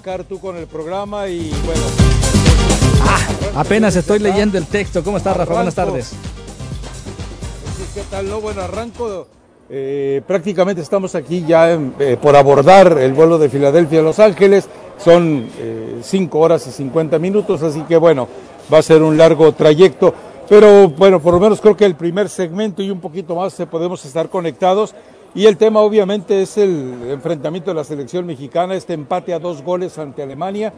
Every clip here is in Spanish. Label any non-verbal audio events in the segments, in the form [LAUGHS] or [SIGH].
Arrancar tú con el programa y bueno. Ah, apenas estoy leyendo el texto. ¿Cómo estás, Rafa? Buenas tardes. ¿Qué tal? No, bueno, arranco. Eh, prácticamente estamos aquí ya eh, por abordar el vuelo de Filadelfia a Los Ángeles. Son 5 eh, horas y 50 minutos, así que bueno, va a ser un largo trayecto. Pero bueno, por lo menos creo que el primer segmento y un poquito más podemos estar conectados. Y el tema obviamente es el enfrentamiento de la selección mexicana, este empate a dos goles ante Alemania,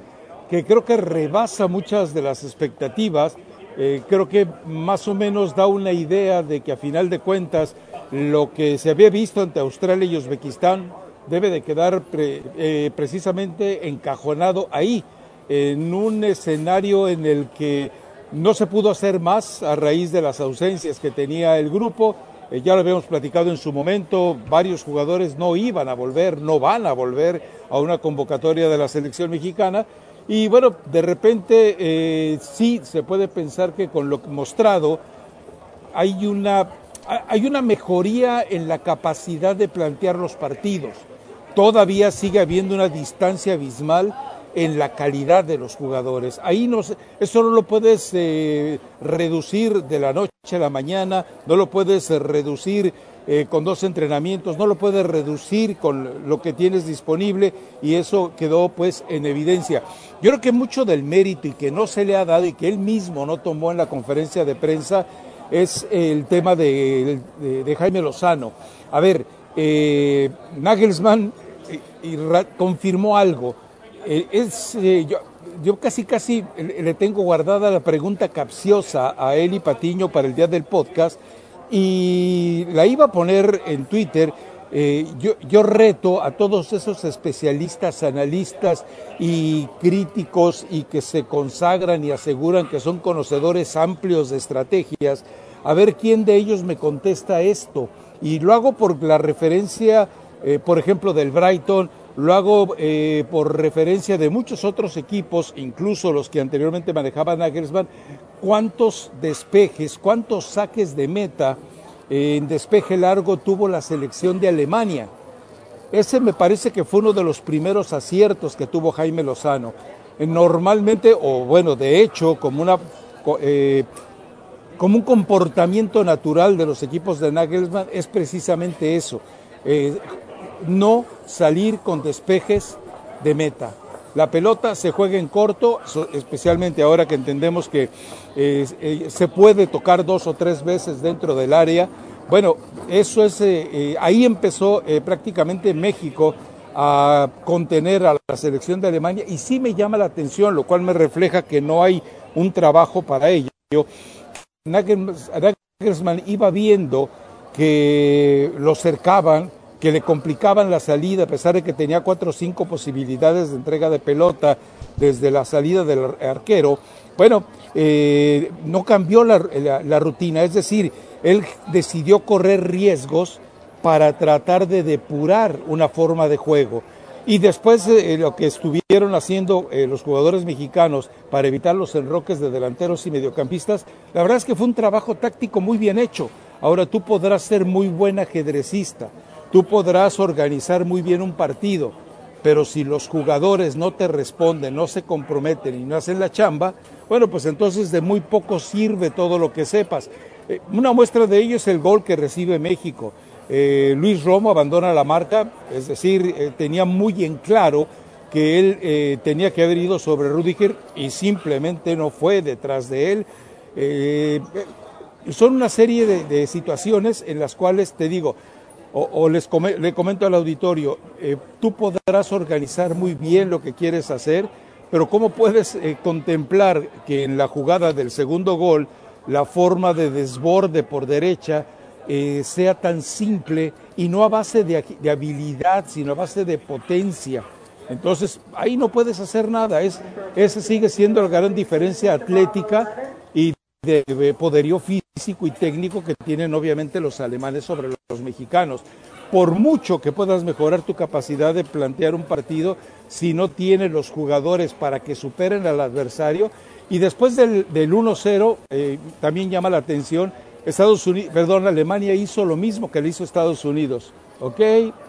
que creo que rebasa muchas de las expectativas. Eh, creo que más o menos da una idea de que a final de cuentas lo que se había visto ante Australia y Uzbekistán debe de quedar eh, precisamente encajonado ahí, en un escenario en el que no se pudo hacer más a raíz de las ausencias que tenía el grupo eh, ya lo habíamos platicado en su momento, varios jugadores no iban a volver, no van a volver a una convocatoria de la selección mexicana. Y bueno, de repente eh, sí se puede pensar que con lo mostrado hay una, hay una mejoría en la capacidad de plantear los partidos. Todavía sigue habiendo una distancia abismal en la calidad de los jugadores. Ahí no, eso no lo puedes eh, reducir de la noche a la mañana, no lo puedes eh, reducir eh, con dos entrenamientos, no lo puedes reducir con lo que tienes disponible y eso quedó pues en evidencia. Yo creo que mucho del mérito y que no se le ha dado y que él mismo no tomó en la conferencia de prensa es el tema de, Jaime Lozano. A ver, Nagelsmann confirmó algo eh, es, eh, yo, casi, casi le tengo guardada la pregunta capciosa a Eli Patiño para el día del podcast y la iba a poner en Twitter. Eh, yo, yo, reto a todos esos especialistas, analistas y críticos y que se consagran y aseguran que son conocedores amplios de estrategias, a ver quién de ellos me contesta esto. Y lo hago por la referencia, por ejemplo, del Brighton, lo hago eh, por referencia de muchos otros equipos, incluso los que anteriormente manejaban Nagelsmann, cuántos despejes, cuántos saques de meta eh, en despeje largo tuvo la selección de Alemania. Ese me parece que fue uno de los primeros aciertos que tuvo Jaime Lozano. Eh, normalmente, o bueno, de hecho, como una como un comportamiento natural de los equipos de Nagelsmann es precisamente eso no salir con despejes de meta. La pelota se juega en corto, especialmente ahora que entendemos que eh, se puede tocar dos o tres veces dentro del área. Bueno, eso es, eh, eh, ahí empezó prácticamente México a contener a la selección de Alemania y sí me llama la atención, lo cual me refleja que no hay un trabajo para ello. Nagelsmann iba viendo que lo cercaban, que le complicaban la salida, a pesar de que tenía cuatro o cinco posibilidades de entrega de pelota desde la salida del arquero, bueno, eh, no cambió la, rutina, es decir, él decidió correr riesgos para tratar de depurar una forma de juego. Y después de lo que estuvieron haciendo eh, los jugadores mexicanos para evitar los enroques de delanteros y mediocampistas, la verdad es que fue un trabajo táctico muy bien hecho. Ahora tú podrás ser muy buen ajedrecista, tú podrás organizar muy bien un partido, pero si los jugadores no te responden, no se comprometen y no hacen la chamba, bueno, pues entonces de muy poco sirve todo lo que sepas. Eh, una muestra de ello es el gol que recibe México. Eh, Luis Romo abandona la marca, es decir, eh, tenía muy en claro que él tenía que haber ido sobre Rudiger y simplemente no fue detrás de él. son una serie de, situaciones en las cuales te digo, o, les le comento al auditorio, tú podrás organizar muy bien lo que quieres hacer, pero ¿cómo puedes contemplar que en la jugada del segundo gol la forma de desborde por derecha eh, sea tan simple y no a base de, habilidad, sino a base de potencia. Entonces, ahí no puedes hacer nada. Es, esa sigue siendo la gran diferencia atlética de, poderío físico y técnico que tienen obviamente los alemanes sobre los mexicanos. Por mucho que puedas mejorar tu capacidad de plantear un partido, si no tienes los jugadores para que superen al adversario, y después del, 1-0, eh, también llama la atención, Estados Unidos, perdón, Alemania hizo lo mismo que le hizo Estados Unidos. Ok,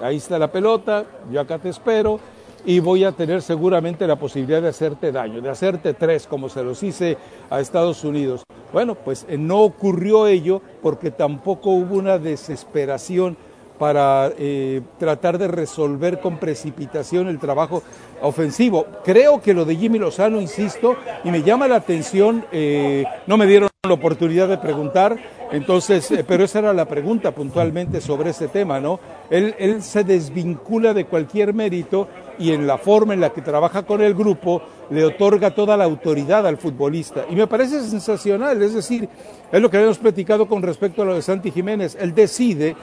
ahí está la pelota, yo acá te espero y voy a tener seguramente la posibilidad de hacerte daño, de hacerte tres, como se los hice a Estados Unidos. Bueno, pues eh, no ocurrió ello porque tampoco hubo una desesperación para eh, tratar de resolver con precipitación el trabajo ofensivo. Creo que lo de Jimmy Lozano, insisto, y me llama la atención, eh, no me dieron la oportunidad de preguntar, entonces, eh, pero esa era la pregunta puntualmente sobre ese tema, ¿no? Él, él se desvincula de cualquier mérito y en la forma en la que trabaja con el grupo le otorga toda la autoridad al futbolista. Y me parece sensacional, es decir, es lo que habíamos platicado con respecto a lo de Santi Jiménez. Él decide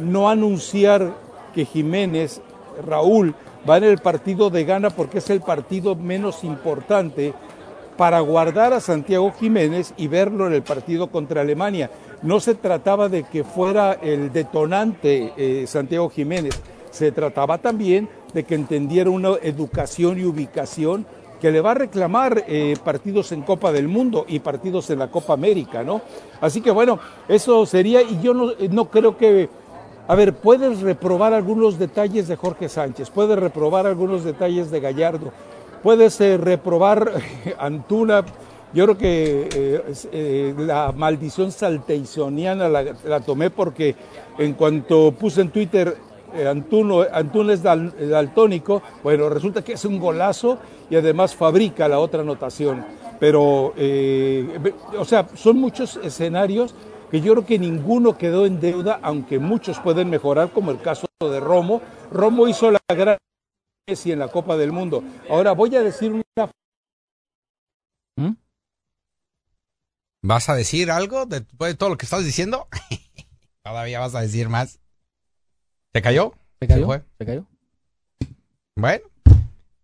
no anunciar que Jiménez, Raúl, va en el partido de gana porque es el partido menos importante para guardar a Santiago Jiménez y verlo en el partido contra Alemania. No se trataba de que fuera el detonante eh, Santiago Jiménez, se trataba también de que entendiera una educación y ubicación que le va a reclamar eh, partidos en Copa del Mundo y partidos en la Copa América, ¿no? Así que bueno, eso sería, y yo no, no creo que, a ver, puedes reprobar algunos detalles de Jorge Sánchez, puedes reprobar algunos detalles de Gallardo, puedes eh, reprobar [LAUGHS] Antuna, yo creo que eh, la maldición salteisoniana la tomé porque en cuanto puse en Twitter eh, Antuno, es daltónico, bueno, resulta que es un golazo y además fabrica la otra anotación. Pero, eh, o sea, son muchos escenarios que yo creo que ninguno quedó en deuda, aunque muchos pueden mejorar, como el caso de Romo. Romo hizo la gran Messi en la Copa del Mundo. Ahora voy a decir una... ¿Mm? ¿Vas a decir algo después de todo lo que estás diciendo? [LAUGHS] ¿Todavía vas a decir más? ¿Se cayó? ¿Se cayó? ¿Se, cayó? Bueno,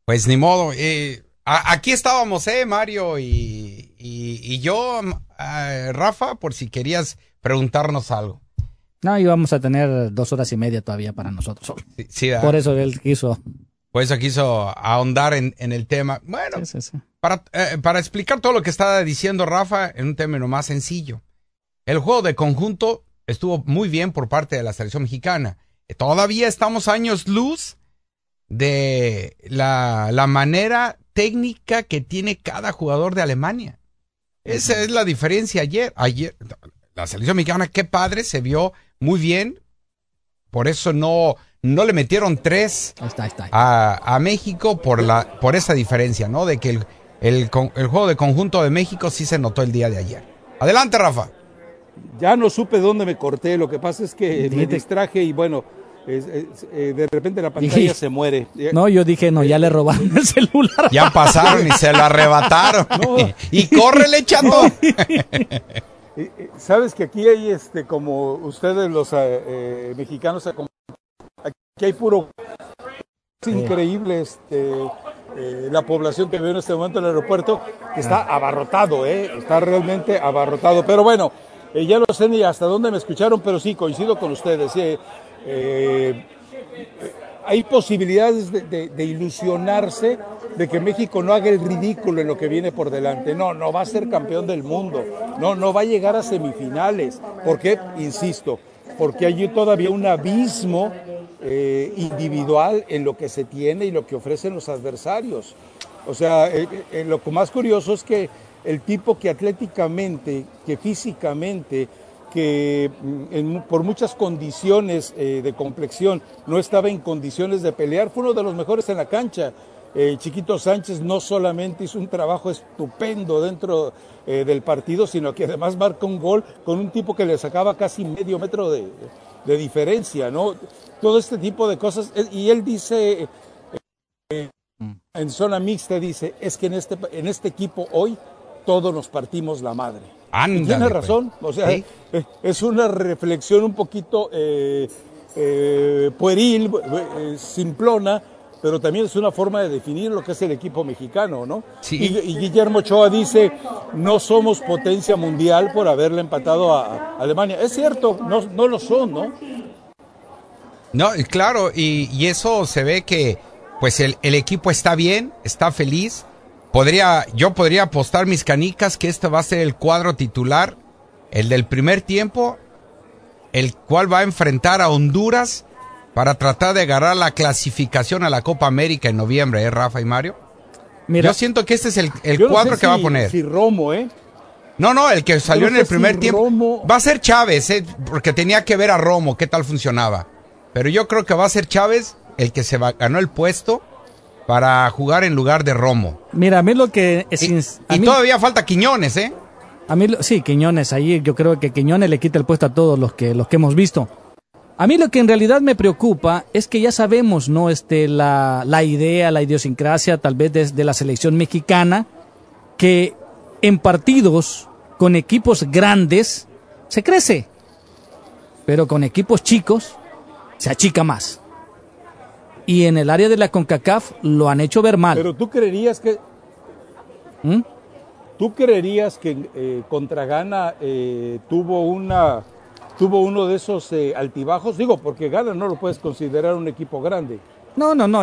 pues ni modo. Eh, aquí estábamos, ¿eh, Mario? Y, yo, Rafa, por si querías preguntarnos algo. No, íbamos a tener dos horas y media todavía para nosotros. por eso él quiso. Por eso quiso ahondar en, el tema. Bueno, Para, eh, para explicar todo lo que estaba diciendo Rafa en un término más sencillo. El juego de conjunto estuvo muy bien por parte de la selección mexicana todavía estamos años luz de la, manera técnica que tiene cada jugador de Alemania. Esa es la diferencia ayer. Ayer, la selección mexicana, qué padre, se vio muy bien. Por eso no, no le metieron tres A, México por, la, por esa diferencia, ¿no? De que el, el, juego de conjunto de México sí se notó el día de ayer. Adelante, Rafa. Ya no supe dónde me corté, lo que pasa es que me distraje y bueno, eh, de repente la pantalla se muere. [LAUGHS] No, yo dije, no, ya le robaron el celular. Ya pasaron y se lo arrebataron. [LAUGHS] y córrele, chato. [LAUGHS] Sabes que aquí hay, este, como ustedes los eh, eh, mexicanos, aquí hay puro... Es increíble este, la población que veo en este momento en el aeropuerto, que está abarrotado, ¿eh? está realmente abarrotado. Pero bueno, ya no sé ni hasta dónde me escucharon, pero sí, coincido con ustedes. Eh, hay posibilidades de, ilusionarse de que México no haga el ridículo en lo que viene por delante. No, no va a ser campeón del mundo. No, no va a llegar a semifinales. porque, Insisto, porque hay todavía un abismo eh, individual en lo que se tiene y lo que ofrecen los adversarios. O sea, eh, eh, lo más curioso es que el tipo que atléticamente, que físicamente, que mm, por muchas condiciones de complexión no estaba en condiciones de pelear, fue uno de los mejores en la cancha. Chiquito Sánchez no solamente hizo un trabajo estupendo dentro del partido, sino que además marca un gol con un tipo que le sacaba casi medio metro de, de diferencia, ¿no? Todo este tipo de cosas. Y él dice, eh, en zona mixta, dice, es que en este, en este equipo hoy todos nos partimos la madre. y tiene pues. razón, o sea, eh, es una reflexión un poquito eh, pueril, simplona, pero también es una forma de definir lo que es el equipo mexicano, ¿no? Sí. Y, Guillermo Ochoa dice, no somos potencia mundial por haberle empatado a, Alemania. Es cierto, no, no lo son, ¿no? No, claro, y, eso se ve que pues el, el, equipo está bien, está feliz. Podría, yo podría apostar mis canicas que este va a ser el cuadro titular, el del primer tiempo, el cual va a enfrentar a Honduras para tratar de agarrar la clasificación a la Copa América en noviembre, ¿eh, Rafa y Mario? Mira, yo siento que este es el, cuadro que va a poner. Si Romo, ¿eh? No, no, el que salió en el primer tiempo. Va a ser Chávez, ¿eh? porque tenía que ver a Romo, qué tal funcionaba. Pero yo creo que va a ser Chávez el que se va, ganó el puesto para jugar en lugar de Romo. Mira, a mí lo que... Es, y, todavía falta Quiñones, ¿eh? A mí, sí, Quiñones, ahí yo creo que Quiñones le quita el puesto a todos los que, los que hemos visto. A mí lo que en realidad me preocupa es que ya sabemos, ¿no? Este, la, la idea, la idiosincrasia tal vez desde la selección mexicana, que en partidos con equipos grandes se crece, pero con equipos chicos se achica más. Y en el área de la CONCACAF lo han hecho ver mal. Pero tú creerías que... ¿Mm? ¿Tú creerías que eh, contra Ghana eh, tuvo una tuvo uno de esos eh, altibajos, digo, porque Ghana no lo puedes considerar un equipo grande. No, no, no,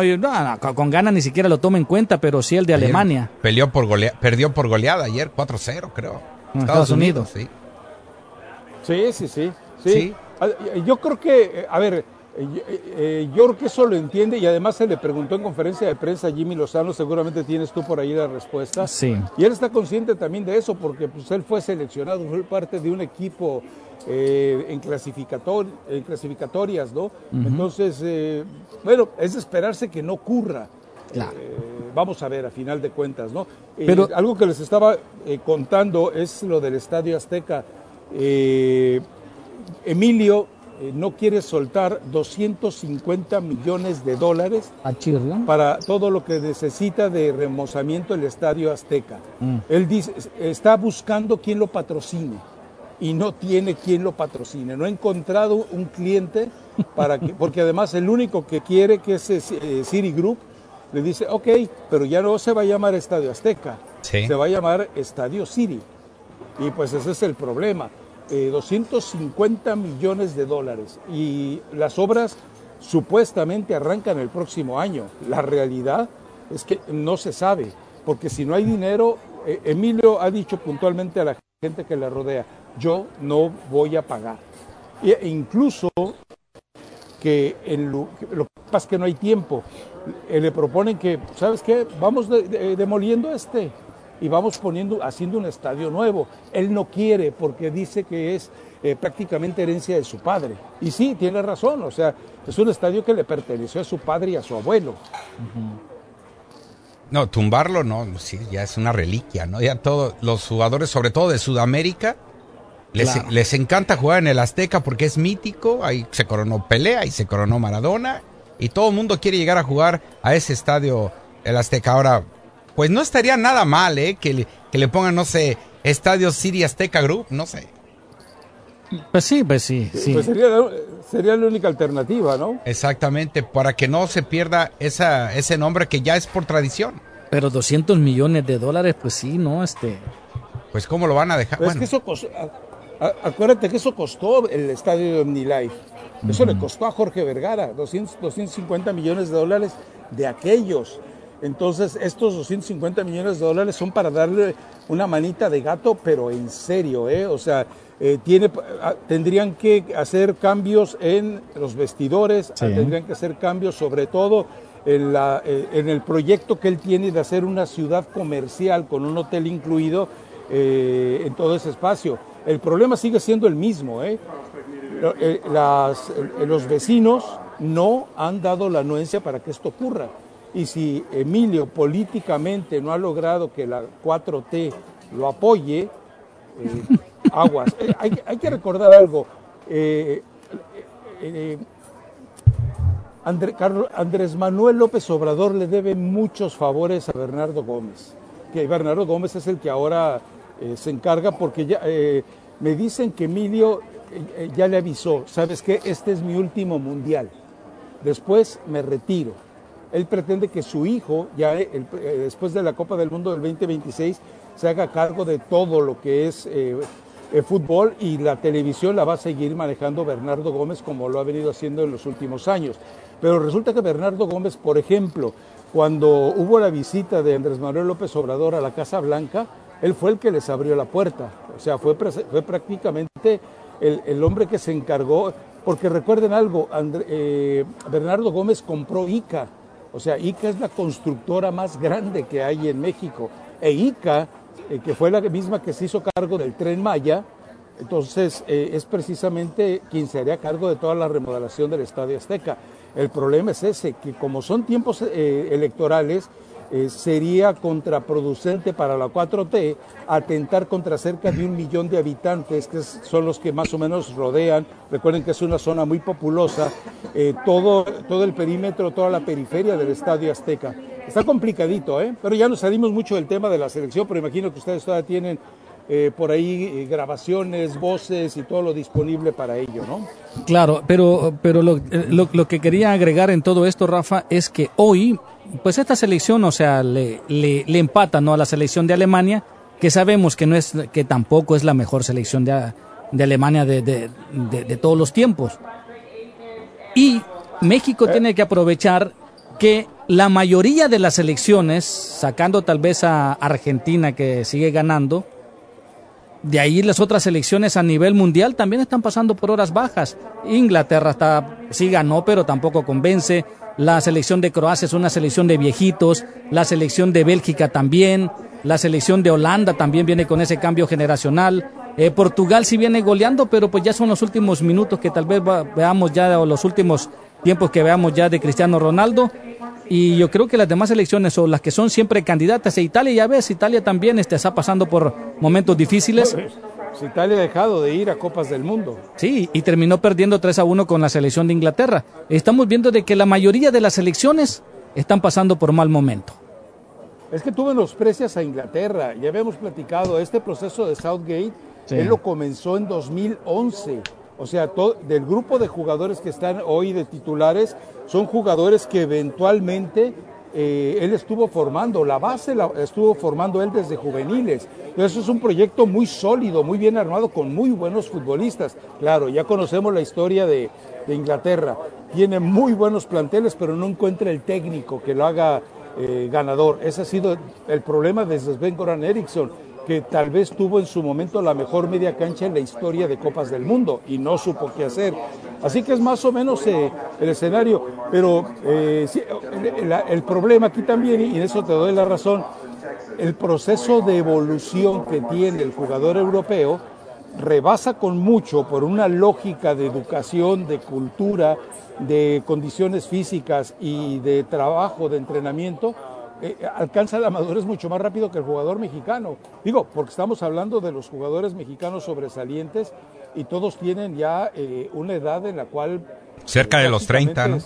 con Ghana ni siquiera lo toma en cuenta, pero sí el de Alemania. Peleó por perdió por goleada ayer, 4-0 creo. Estados, Unidos. sí. Sí, sí, sí, sí. Ah, yo creo que, a ver, eh, eh, yo creo que eso lo entiende y además se le preguntó en conferencia de prensa a Jimmy Lozano, seguramente tienes tú por ahí la respuesta. Sí. Y él está consciente también de eso porque pues, él fue seleccionado, fue parte de un equipo eh, en, clasificator, en clasificatorias, ¿no? Entonces, bueno, es esperarse que no ocurra. vamos a ver, a final de cuentas, ¿no? Pero, algo que les estaba contando es lo del Estadio Azteca. Emilio eh, no quiere soltar 250 millones de dólares para todo lo que necesita de remozamiento el Estadio Azteca. Mm. Él dice, está buscando quien lo patrocine y no tiene quien lo patrocine. No ha encontrado un cliente para que, porque además el único que quiere que es eh, City Group le dice, ok, pero ya no se va a llamar Estadio Azteca, se va a llamar Estadio City. Y pues ese es el problema. 250 eh, millones de dólares y las obras supuestamente arrancan el próximo año. La realidad es que no se sabe, porque si no hay dinero, eh, Emilio ha dicho puntualmente a la gente que le rodea, yo no voy a pagar. E incluso que en lo, que pasa es que no hay tiempo, le proponen que, ¿sabes qué? Vamos demoliendo este y vamos poniendo, haciendo un estadio nuevo. Él no quiere porque dice que es eh, prácticamente herencia de su padre. Y sí, tiene razón, o sea, es un estadio que le perteneció a su padre y a su abuelo. No, tumbarlo no, sí, ya es una reliquia, ¿no? Ya todos los jugadores, sobre todo de Sudamérica, les, les, encanta jugar en el Azteca porque es mítico, ahí se coronó Pelea, ahí se coronó Maradona, y todo el mundo quiere llegar a jugar a ese estadio, el Azteca. Ahora, pues no estaría nada mal, ¿eh? Que le, que le pongan, no sé, Estadio City Azteca Group, no sé. Pues sí, pues sí. sí. Pues sería, sería, la única alternativa, ¿no? Exactamente, para que no se pierda esa, ese nombre que ya es por tradición. Pero 200 millones de dólares, pues sí, ¿no? Este... Pues cómo lo van a dejar. Pues es que eso costó, acuérdate que eso costó el estadio de OmniLife. Eso le costó a Jorge Vergara 200, 250 millones de dólares de aquellos. Entonces, estos 250 millones de dólares son para darle una manita de gato, pero en serio, ¿eh? O sea, eh, tiene, ah, tendrían que hacer cambios en los vestidores, tendrían que hacer cambios sobre todo en, la, eh, en, el proyecto que él tiene de hacer una ciudad comercial con un hotel incluido eh, en todo ese espacio. El problema sigue siendo el mismo. ¿eh? Las, los vecinos no han dado la anuencia para que esto ocurra. Y si Emilio políticamente no ha logrado que la 4T lo apoye, [LAUGHS] aguas. hay, hay, que recordar algo. Andrés Manuel López Obrador le debe muchos favores a Bernardo Gómez, que Bernardo Gómez es el que ahora eh, se encarga porque ya eh, me dicen que Emilio eh, ya le avisó, sabes qué, este es mi último mundial, después me retiro. Él pretende que su hijo, ya después de la Copa del Mundo del 2026, se haga cargo de todo lo que es el fútbol y la televisión la va a seguir manejando Bernardo Gómez como lo ha venido haciendo en los últimos años. Pero resulta que Bernardo Gómez, por ejemplo, cuando hubo la visita de Andrés Manuel López Obrador a la Casa Blanca, él fue el que les abrió la puerta. O sea, fue, fue prácticamente el, hombre que se encargó, porque recuerden algo, eh, Bernardo Gómez compró ICA. O sea, ICA es la constructora más grande que hay en México. E ICA, eh, que fue la misma que se hizo cargo del tren Maya, entonces eh, es precisamente quien se haría cargo de toda la remodelación del Estadio Azteca. El problema es ese, que como son tiempos eh, electorales, eh, sería contraproducente para la 4T atentar contra cerca de un millón de habitantes, que son los que más o menos rodean. Recuerden que es una zona muy populosa, eh, todo, todo el perímetro, toda la periferia del Estadio Azteca. Está complicadito, ¿eh? pero ya nos salimos mucho del tema de la selección, pero imagino que ustedes todavía tienen eh, por ahí grabaciones, voces y todo lo disponible para ello, ¿no? Claro, pero, pero lo, lo, que quería agregar en todo esto, Rafa, es que hoy, pues esta selección, o sea, le, le, le empata ¿no? a la selección de Alemania, que sabemos que, no es, que tampoco es la mejor selección de, de Alemania de, de, de, todos los tiempos. Y México tiene que aprovechar que la mayoría de las selecciones, sacando tal vez a Argentina que sigue ganando, de ahí las otras selecciones a nivel mundial también están pasando por horas bajas. Inglaterra está, sí ganó, pero tampoco convence. La selección de Croacia es una selección de viejitos. La selección de Bélgica también. La selección de Holanda también viene con ese cambio generacional. Eh, Portugal sí viene goleando, pero pues ya son los últimos minutos que tal vez veamos ya, o los últimos tiempos que veamos ya de Cristiano Ronaldo. Y yo creo que las demás elecciones o las que son siempre candidatas, e Italia ya ves, Italia también este, está pasando por momentos difíciles. Pues, Italia ha dejado de ir a Copas del Mundo. Sí, y terminó perdiendo 3 a 1 con la selección de Inglaterra. Estamos viendo de que la mayoría de las elecciones están pasando por mal momento. Es que tú menosprecias a Inglaterra. Ya habíamos platicado, este proceso de Southgate, él lo comenzó en 2011 o sea, todo, del grupo de jugadores que están hoy de titulares, son jugadores que eventualmente eh, él estuvo formando, la base la estuvo formando él desde juveniles. Entonces es un proyecto muy sólido, muy bien armado, con muy buenos futbolistas. Claro, ya conocemos la historia de, Inglaterra. Tiene muy buenos planteles, pero no encuentra el técnico que lo haga eh, ganador. Ese ha sido el problema desde Sven Goran Eriksson que tal vez tuvo en su momento la mejor media cancha en la historia de Copas del Mundo y no supo qué hacer. Así que es más o menos eh, el escenario, pero eh, el, problema aquí también, y en eso te doy la razón, el proceso de evolución que tiene el jugador europeo rebasa con mucho por una lógica de educación, de cultura, de condiciones físicas y de trabajo, de entrenamiento, eh, alcanza la madurez mucho más rápido que el jugador mexicano. Digo, porque estamos hablando de los jugadores mexicanos sobresalientes y todos tienen ya eh, una edad en la cual... Cerca de los 30, ¿no?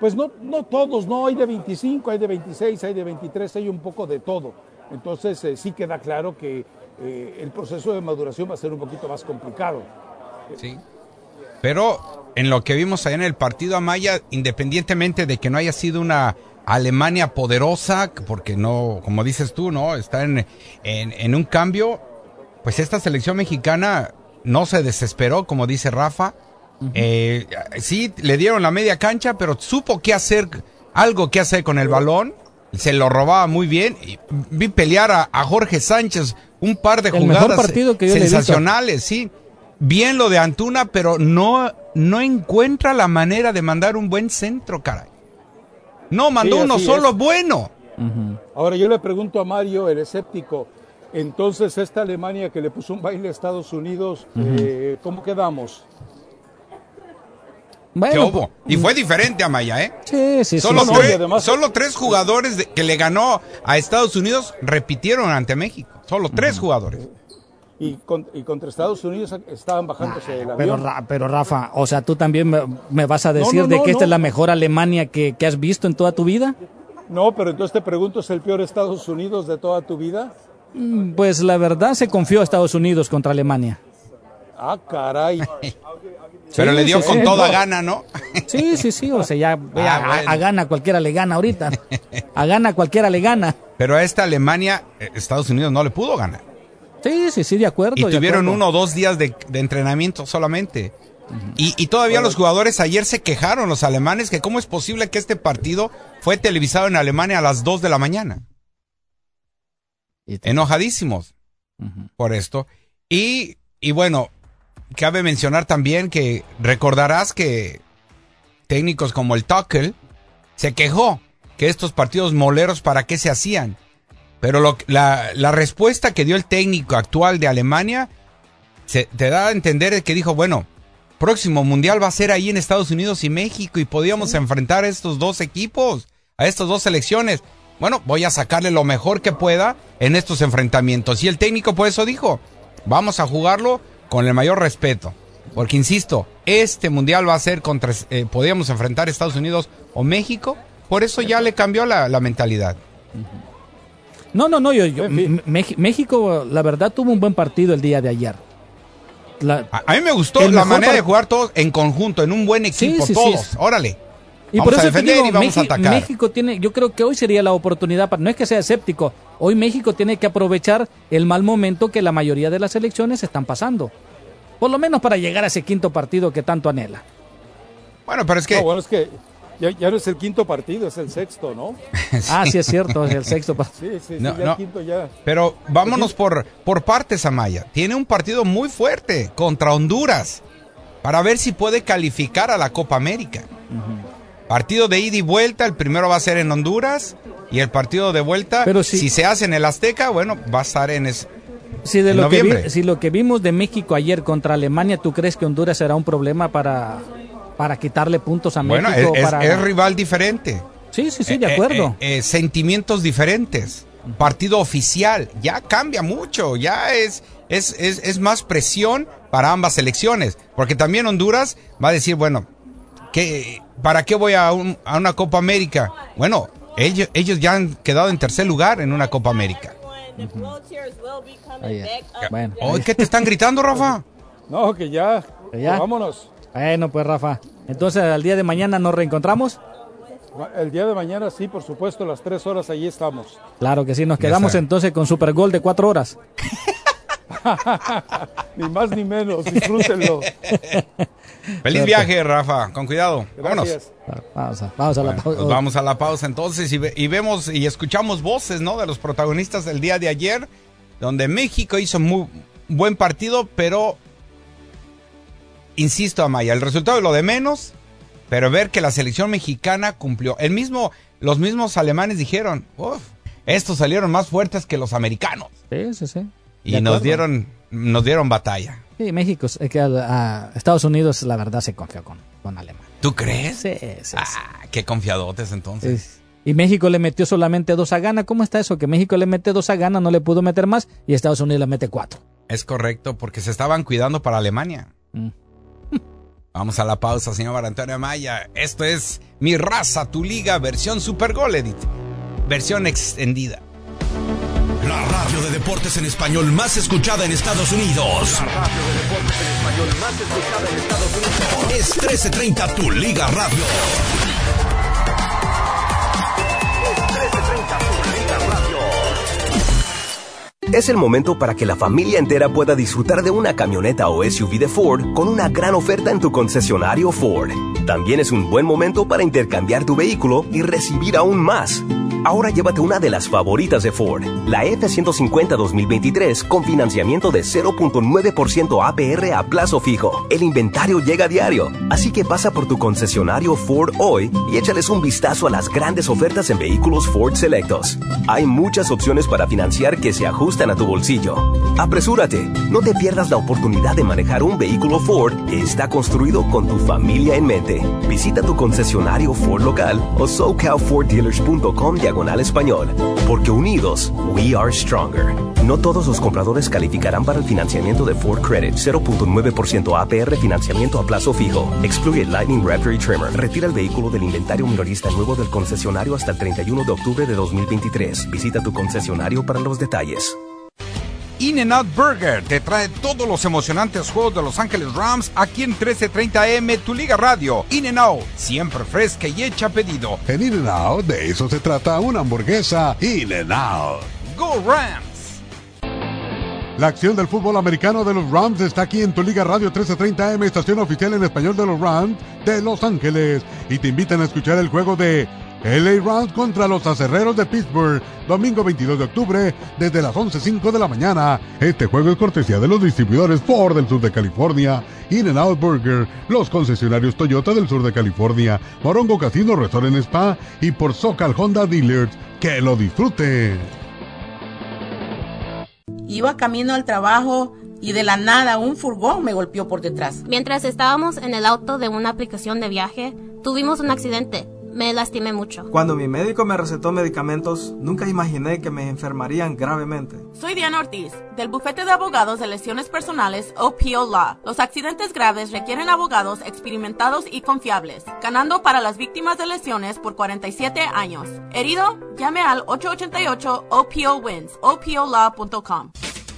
pues no, no todos, no, hay de 25, hay de 26, hay de 23, hay un poco de todo. Entonces eh, sí queda claro que el proceso de maduración va a ser un poquito más complicado. Sí. Pero en lo que vimos allá en el partido Amaya, independientemente de que no haya sido una Alemania poderosa, porque no, como dices tú, ¿no? Está en, en, un cambio. Pues esta selección mexicana no se desesperó, como dice Rafa, Eh, sí, le dieron la media cancha, pero supo qué hacer, algo que hacer con el balón. Se lo robaba muy bien. Y vi pelear a, Jorge Sánchez un par de jugadas sensacionales, sí. Bien lo de Antuna, pero no, no encuentra la manera de mandar un buen centro, caray. No, mandó uno solo bueno. Ahora yo le pregunto a Mario, el escéptico, entonces esta Alemania que le puso un baile a Estados Unidos, eh, ¿cómo quedamos? Bueno, Y fue diferente a Maya, ¿eh? Sí, sí, solo sí. Tres, solo tres jugadores que le ganó a Estados Unidos repitieron ante México. Solo tres jugadores. Y, contra Estados Unidos estaban bajándose el avión. Pero, pero Rafa, o sea, tú también me, vas a decir de que esta es la mejor Alemania que, que has visto en toda tu vida. No, pero entonces te pregunto, ¿es el peor Estados Unidos de toda tu vida? Mm, pues la verdad se confió a Estados Unidos contra Alemania. Ah, caray. [LAUGHS] Pero le dio con toda gana, ¿no? Sí, sí, sí, o sea, ya ah, a, gana cualquiera le gana ahorita. A gana cualquiera le gana. Pero a esta Alemania, eh, Estados Unidos no le pudo ganar. Sí, sí, sí, de acuerdo. Y tuvieron uno o dos días de, entrenamiento solamente. y, todavía los jugadores ayer se quejaron, los alemanes, que cómo es posible que este partido fue televisado en Alemania a las 2 de la mañana. Enojadísimos por esto. Y, y bueno, cabe mencionar también que recordarás que técnicos como el Tuchel se quejó que estos partidos moleros para qué se hacían. Pero lo, la, la, respuesta que dio el técnico actual de Alemania se, te da a entender que dijo, bueno, próximo mundial va a ser ahí en Estados Unidos y México y podíamos enfrentar a estos dos equipos, a estas dos selecciones. Bueno, voy a sacarle lo mejor que pueda en estos enfrentamientos. Y el técnico por eso dijo, vamos a jugarlo con el mayor respeto. Porque, insisto, este mundial va a ser contra, eh, podíamos enfrentar Estados Unidos o México, por eso ya le cambió la, mentalidad. No, no, no, yo, México, la verdad, tuvo un buen partido el día de ayer. a, mí me gustó la manera de jugar todos en conjunto, en un buen equipo, todos. Órale. Y por eso defender y vamos México, a atacar. México tiene, yo creo que hoy sería la oportunidad, para, no es que sea escéptico, hoy México tiene que aprovechar el mal momento que la mayoría de las elecciones están pasando. Por lo menos para llegar a ese quinto partido que tanto anhela. Bueno, pero es que... No, bueno, es que ya, no es el quinto partido, es el sexto, ¿no? [LAUGHS] Ah, sí es cierto, es el sexto partido. Sí, sí, sí ya quinto ya. Pero vámonos por, por partes, Amaya. Tiene un partido muy fuerte contra Honduras para ver si puede calificar a la Copa América. Partido de ida y vuelta, el primero va a ser en Honduras y el partido de vuelta, si, se hace en el Azteca, bueno, va a estar en, es, si de lo Que si lo que vimos de México ayer contra Alemania, ¿tú crees que Honduras será un problema para, para quitarle puntos a México? Bueno, es, rival diferente. Sí, sí, sí, de eh, acuerdo. Eh, eh, sentimientos diferentes. Partido oficial, ya cambia mucho, ya es, es, es, es más presión para ambas selecciones, porque también Honduras va a decir, bueno, ¿qué, ¿para qué voy a, una Copa América? Bueno, ellos, ellos ya han quedado en tercer lugar en una Copa América. Bueno, ¿Qué te están gritando, Rafa? No, que ya. Vámonos. Bueno, pues Rafa. Entonces, al día de mañana nos reencontramos. El día de mañana sí, por supuesto, las tres horas allí estamos. Claro que sí, nos quedamos entonces con Super Gol de cuatro horas. [LAUGHS] ni más ni menos, disfrútenlo. [LAUGHS] Feliz viaje, Rafa, con cuidado. Vámonos. Pausa, pausa la pausa. vamos a la pausa entonces y, vemos y escuchamos voces, ¿no? De los protagonistas del día de ayer, donde México hizo muy buen partido, pero insisto, Amaya, el resultado es lo de menos, pero ver que la selección mexicana cumplió. El mismo, los mismos alemanes dijeron, uff, estos salieron más fuertes que los americanos. Sí, sí, sí. Y nos dieron, nos dieron batalla. Sí, México, es que a, Estados Unidos la verdad se confió con, con Alemania. ¿Tú crees? Sí, sí. Ah, qué confiadotes entonces. Y México le metió solamente dos a gana. ¿Cómo está eso? Que México le mete dos a gana, no le pudo meter más y Estados Unidos le mete cuatro. Es correcto, porque se estaban cuidando para Alemania. Mm. Vamos a la pausa, señor Barantonio Maya. Esto es Mi Raza, tu liga, versión Super Gol Edit. Versión extendida. La radio de deportes en español más escuchada en Estados Unidos. La radio de deportes en español más escuchada en Estados Unidos. Es 1330 Tu Liga Radio. Es 1330 Tu Liga Radio. Es el momento para que la familia entera pueda disfrutar de una camioneta o SUV de Ford con una gran oferta en tu concesionario Ford. También es un buen momento para intercambiar tu vehículo y recibir aún más. Ahora llévate una de las favoritas de Ford, la F-150 2023 con financiamiento de 0.9% APR a plazo fijo. El inventario llega a diario, así que pasa por tu concesionario Ford hoy y échales un vistazo a las grandes ofertas en vehículos Ford selectos. Hay muchas opciones para financiar que se ajustan a tu bolsillo. Apresúrate, no te pierdas la oportunidad de manejar un vehículo Ford que está construido con tu familia en mente. Visita tu concesionario Ford local o socalforddealers.com español. Porque unidos, we are stronger. No todos los compradores calificarán para el financiamiento de Ford Credit 0.9% APR financiamiento a plazo fijo. Excluye Lightning Raptor y Trimmer. Retira el vehículo del inventario minorista nuevo del concesionario hasta el 31 de octubre de 2023. Visita tu concesionario para los detalles. In-N-Out Burger te trae todos los emocionantes juegos de Los Ángeles Rams aquí en 1330M, tu liga radio. In-N-Out, siempre fresca y hecha pedido. En In-N-Out, de eso se trata una hamburguesa In-N-Out. ¡Go Rams! La acción del fútbol americano de los Rams está aquí en tu Liga Radio 1330M, estación oficial en español de los Rams de Los Ángeles. Y te invitan a escuchar el juego de LA Rams contra los acerreros de Pittsburgh, domingo 22 de octubre, desde las 11.05 de la mañana. Este juego es cortesía de los distribuidores Ford del sur de California, In-N-Out Burger, los concesionarios Toyota del sur de California, Morongo Casino Resort en Spa y por Socal Honda Dealers. ¡Que lo disfruten! Iba camino al trabajo y de la nada un furgón me golpeó por detrás. Mientras estábamos en el auto de una aplicación de viaje, tuvimos un accidente. Me lastimé mucho. Cuando mi médico me recetó medicamentos, nunca imaginé que me enfermarían gravemente. Soy Diana Ortiz, del bufete de abogados de lesiones personales OPO Law. Los accidentes graves requieren abogados experimentados y confiables, ganando para las víctimas de lesiones por 47 años. Herido, llame al 888 OPO Wins, opolaw.com.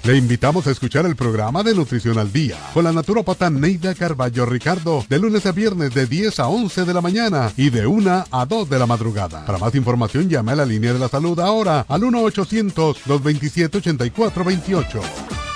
Le invitamos a escuchar el programa de Nutrición al Día con la naturópata Neida Carballo Ricardo de lunes a viernes de 10 a 11 de la mañana y de 1 a 2 de la madrugada. Para más información llame a la línea de la salud ahora al 1-800-227-8428.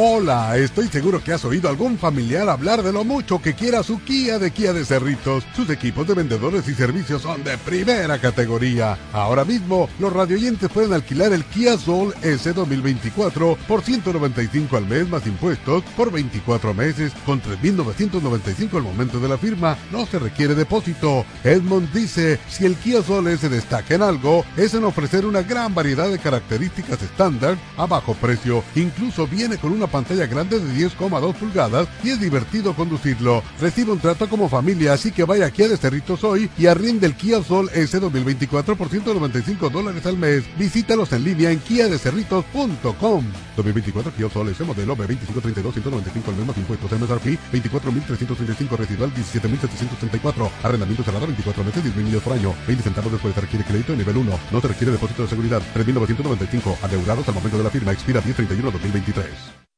Hola, estoy seguro que has oído algún familiar hablar de lo mucho que quiera su Kia de Kia de Cerritos. Sus equipos de vendedores y servicios son de primera categoría. Ahora mismo, los radioyentes pueden alquilar el Kia Soul S 2024 por 195 al mes más impuestos por 24 meses con 3.995 al momento de la firma. No se requiere depósito. Edmond dice, si el Kia Soul se destaca en algo, es en ofrecer una gran variedad de características estándar a bajo precio. Incluso viene con una pantalla grande de 10,2 pulgadas y es divertido conducirlo. Recibe un trato como familia, así que vaya aquí a de Cerritos hoy y arriende el Kia Soul S 2024 por 195 dólares al mes. Visítalos en línea en kiadecerritos.com. 2024 Kia Soul S modelo B2532 195 al mes más impuestos. MSRP 24.335 residual 17.734 arrendamiento cerrado 24 meses 10 millones por año. 20 centavos después se requiere crédito de nivel 1 no se requiere depósito de seguridad. 3.995 adeudados al momento de la firma. Expira 1031 2023 Llegó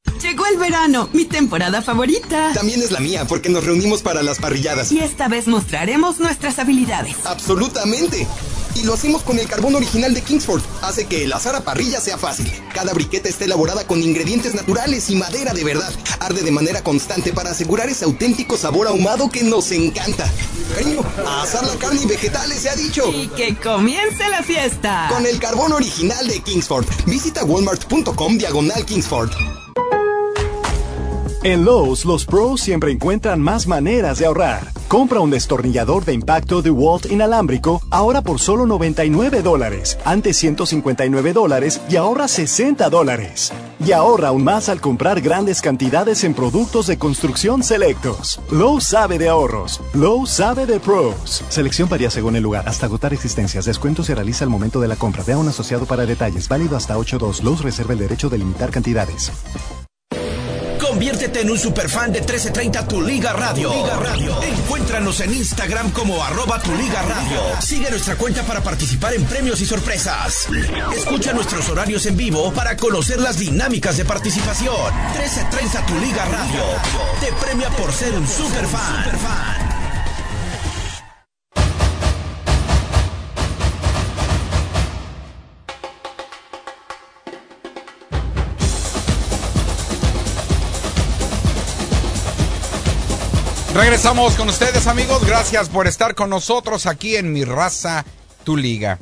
el verano, mi temporada favorita. También es la mía, porque nos reunimos para las parrilladas. Y esta vez mostraremos nuestras habilidades. Absolutamente. Y lo hacemos con el carbón original de Kingsford. Hace que el asar a parrilla sea fácil. Cada briqueta está elaborada con ingredientes naturales y madera de verdad. Arde de manera constante para asegurar ese auténtico sabor ahumado que nos encanta. Cariño, a asar la carne y vegetales se ha dicho. Y que comience la fiesta. Con el carbón original de Kingsford. Visita walmart.com diagonal Kingsford. En Lowe's, los pros siempre encuentran más maneras de ahorrar. Compra un destornillador de impacto DeWalt inalámbrico ahora por solo 99 dólares, antes 159 dólares y ahorra 60 dólares. Y ahorra aún más al comprar grandes cantidades en productos de construcción selectos. Lowe's sabe de ahorros. Lowe's sabe de pros. Selección varía según el lugar, hasta agotar existencias. Descuento se realiza al momento de la compra. Vea un asociado para detalles. Válido hasta 8.2. Lowe's reserva el derecho de limitar cantidades. Conviértete en un superfan de 1330 Tu Liga Radio. Encuéntranos en Instagram como arroba Tu Liga Radio. Sigue nuestra cuenta para participar en premios y sorpresas. Escucha nuestros horarios en vivo para conocer las dinámicas de participación. 1330 Tu Liga Radio. Te premia por ser un superfan. Regresamos con ustedes, amigos. Gracias por estar con nosotros aquí en Mi Raza, Tu Liga.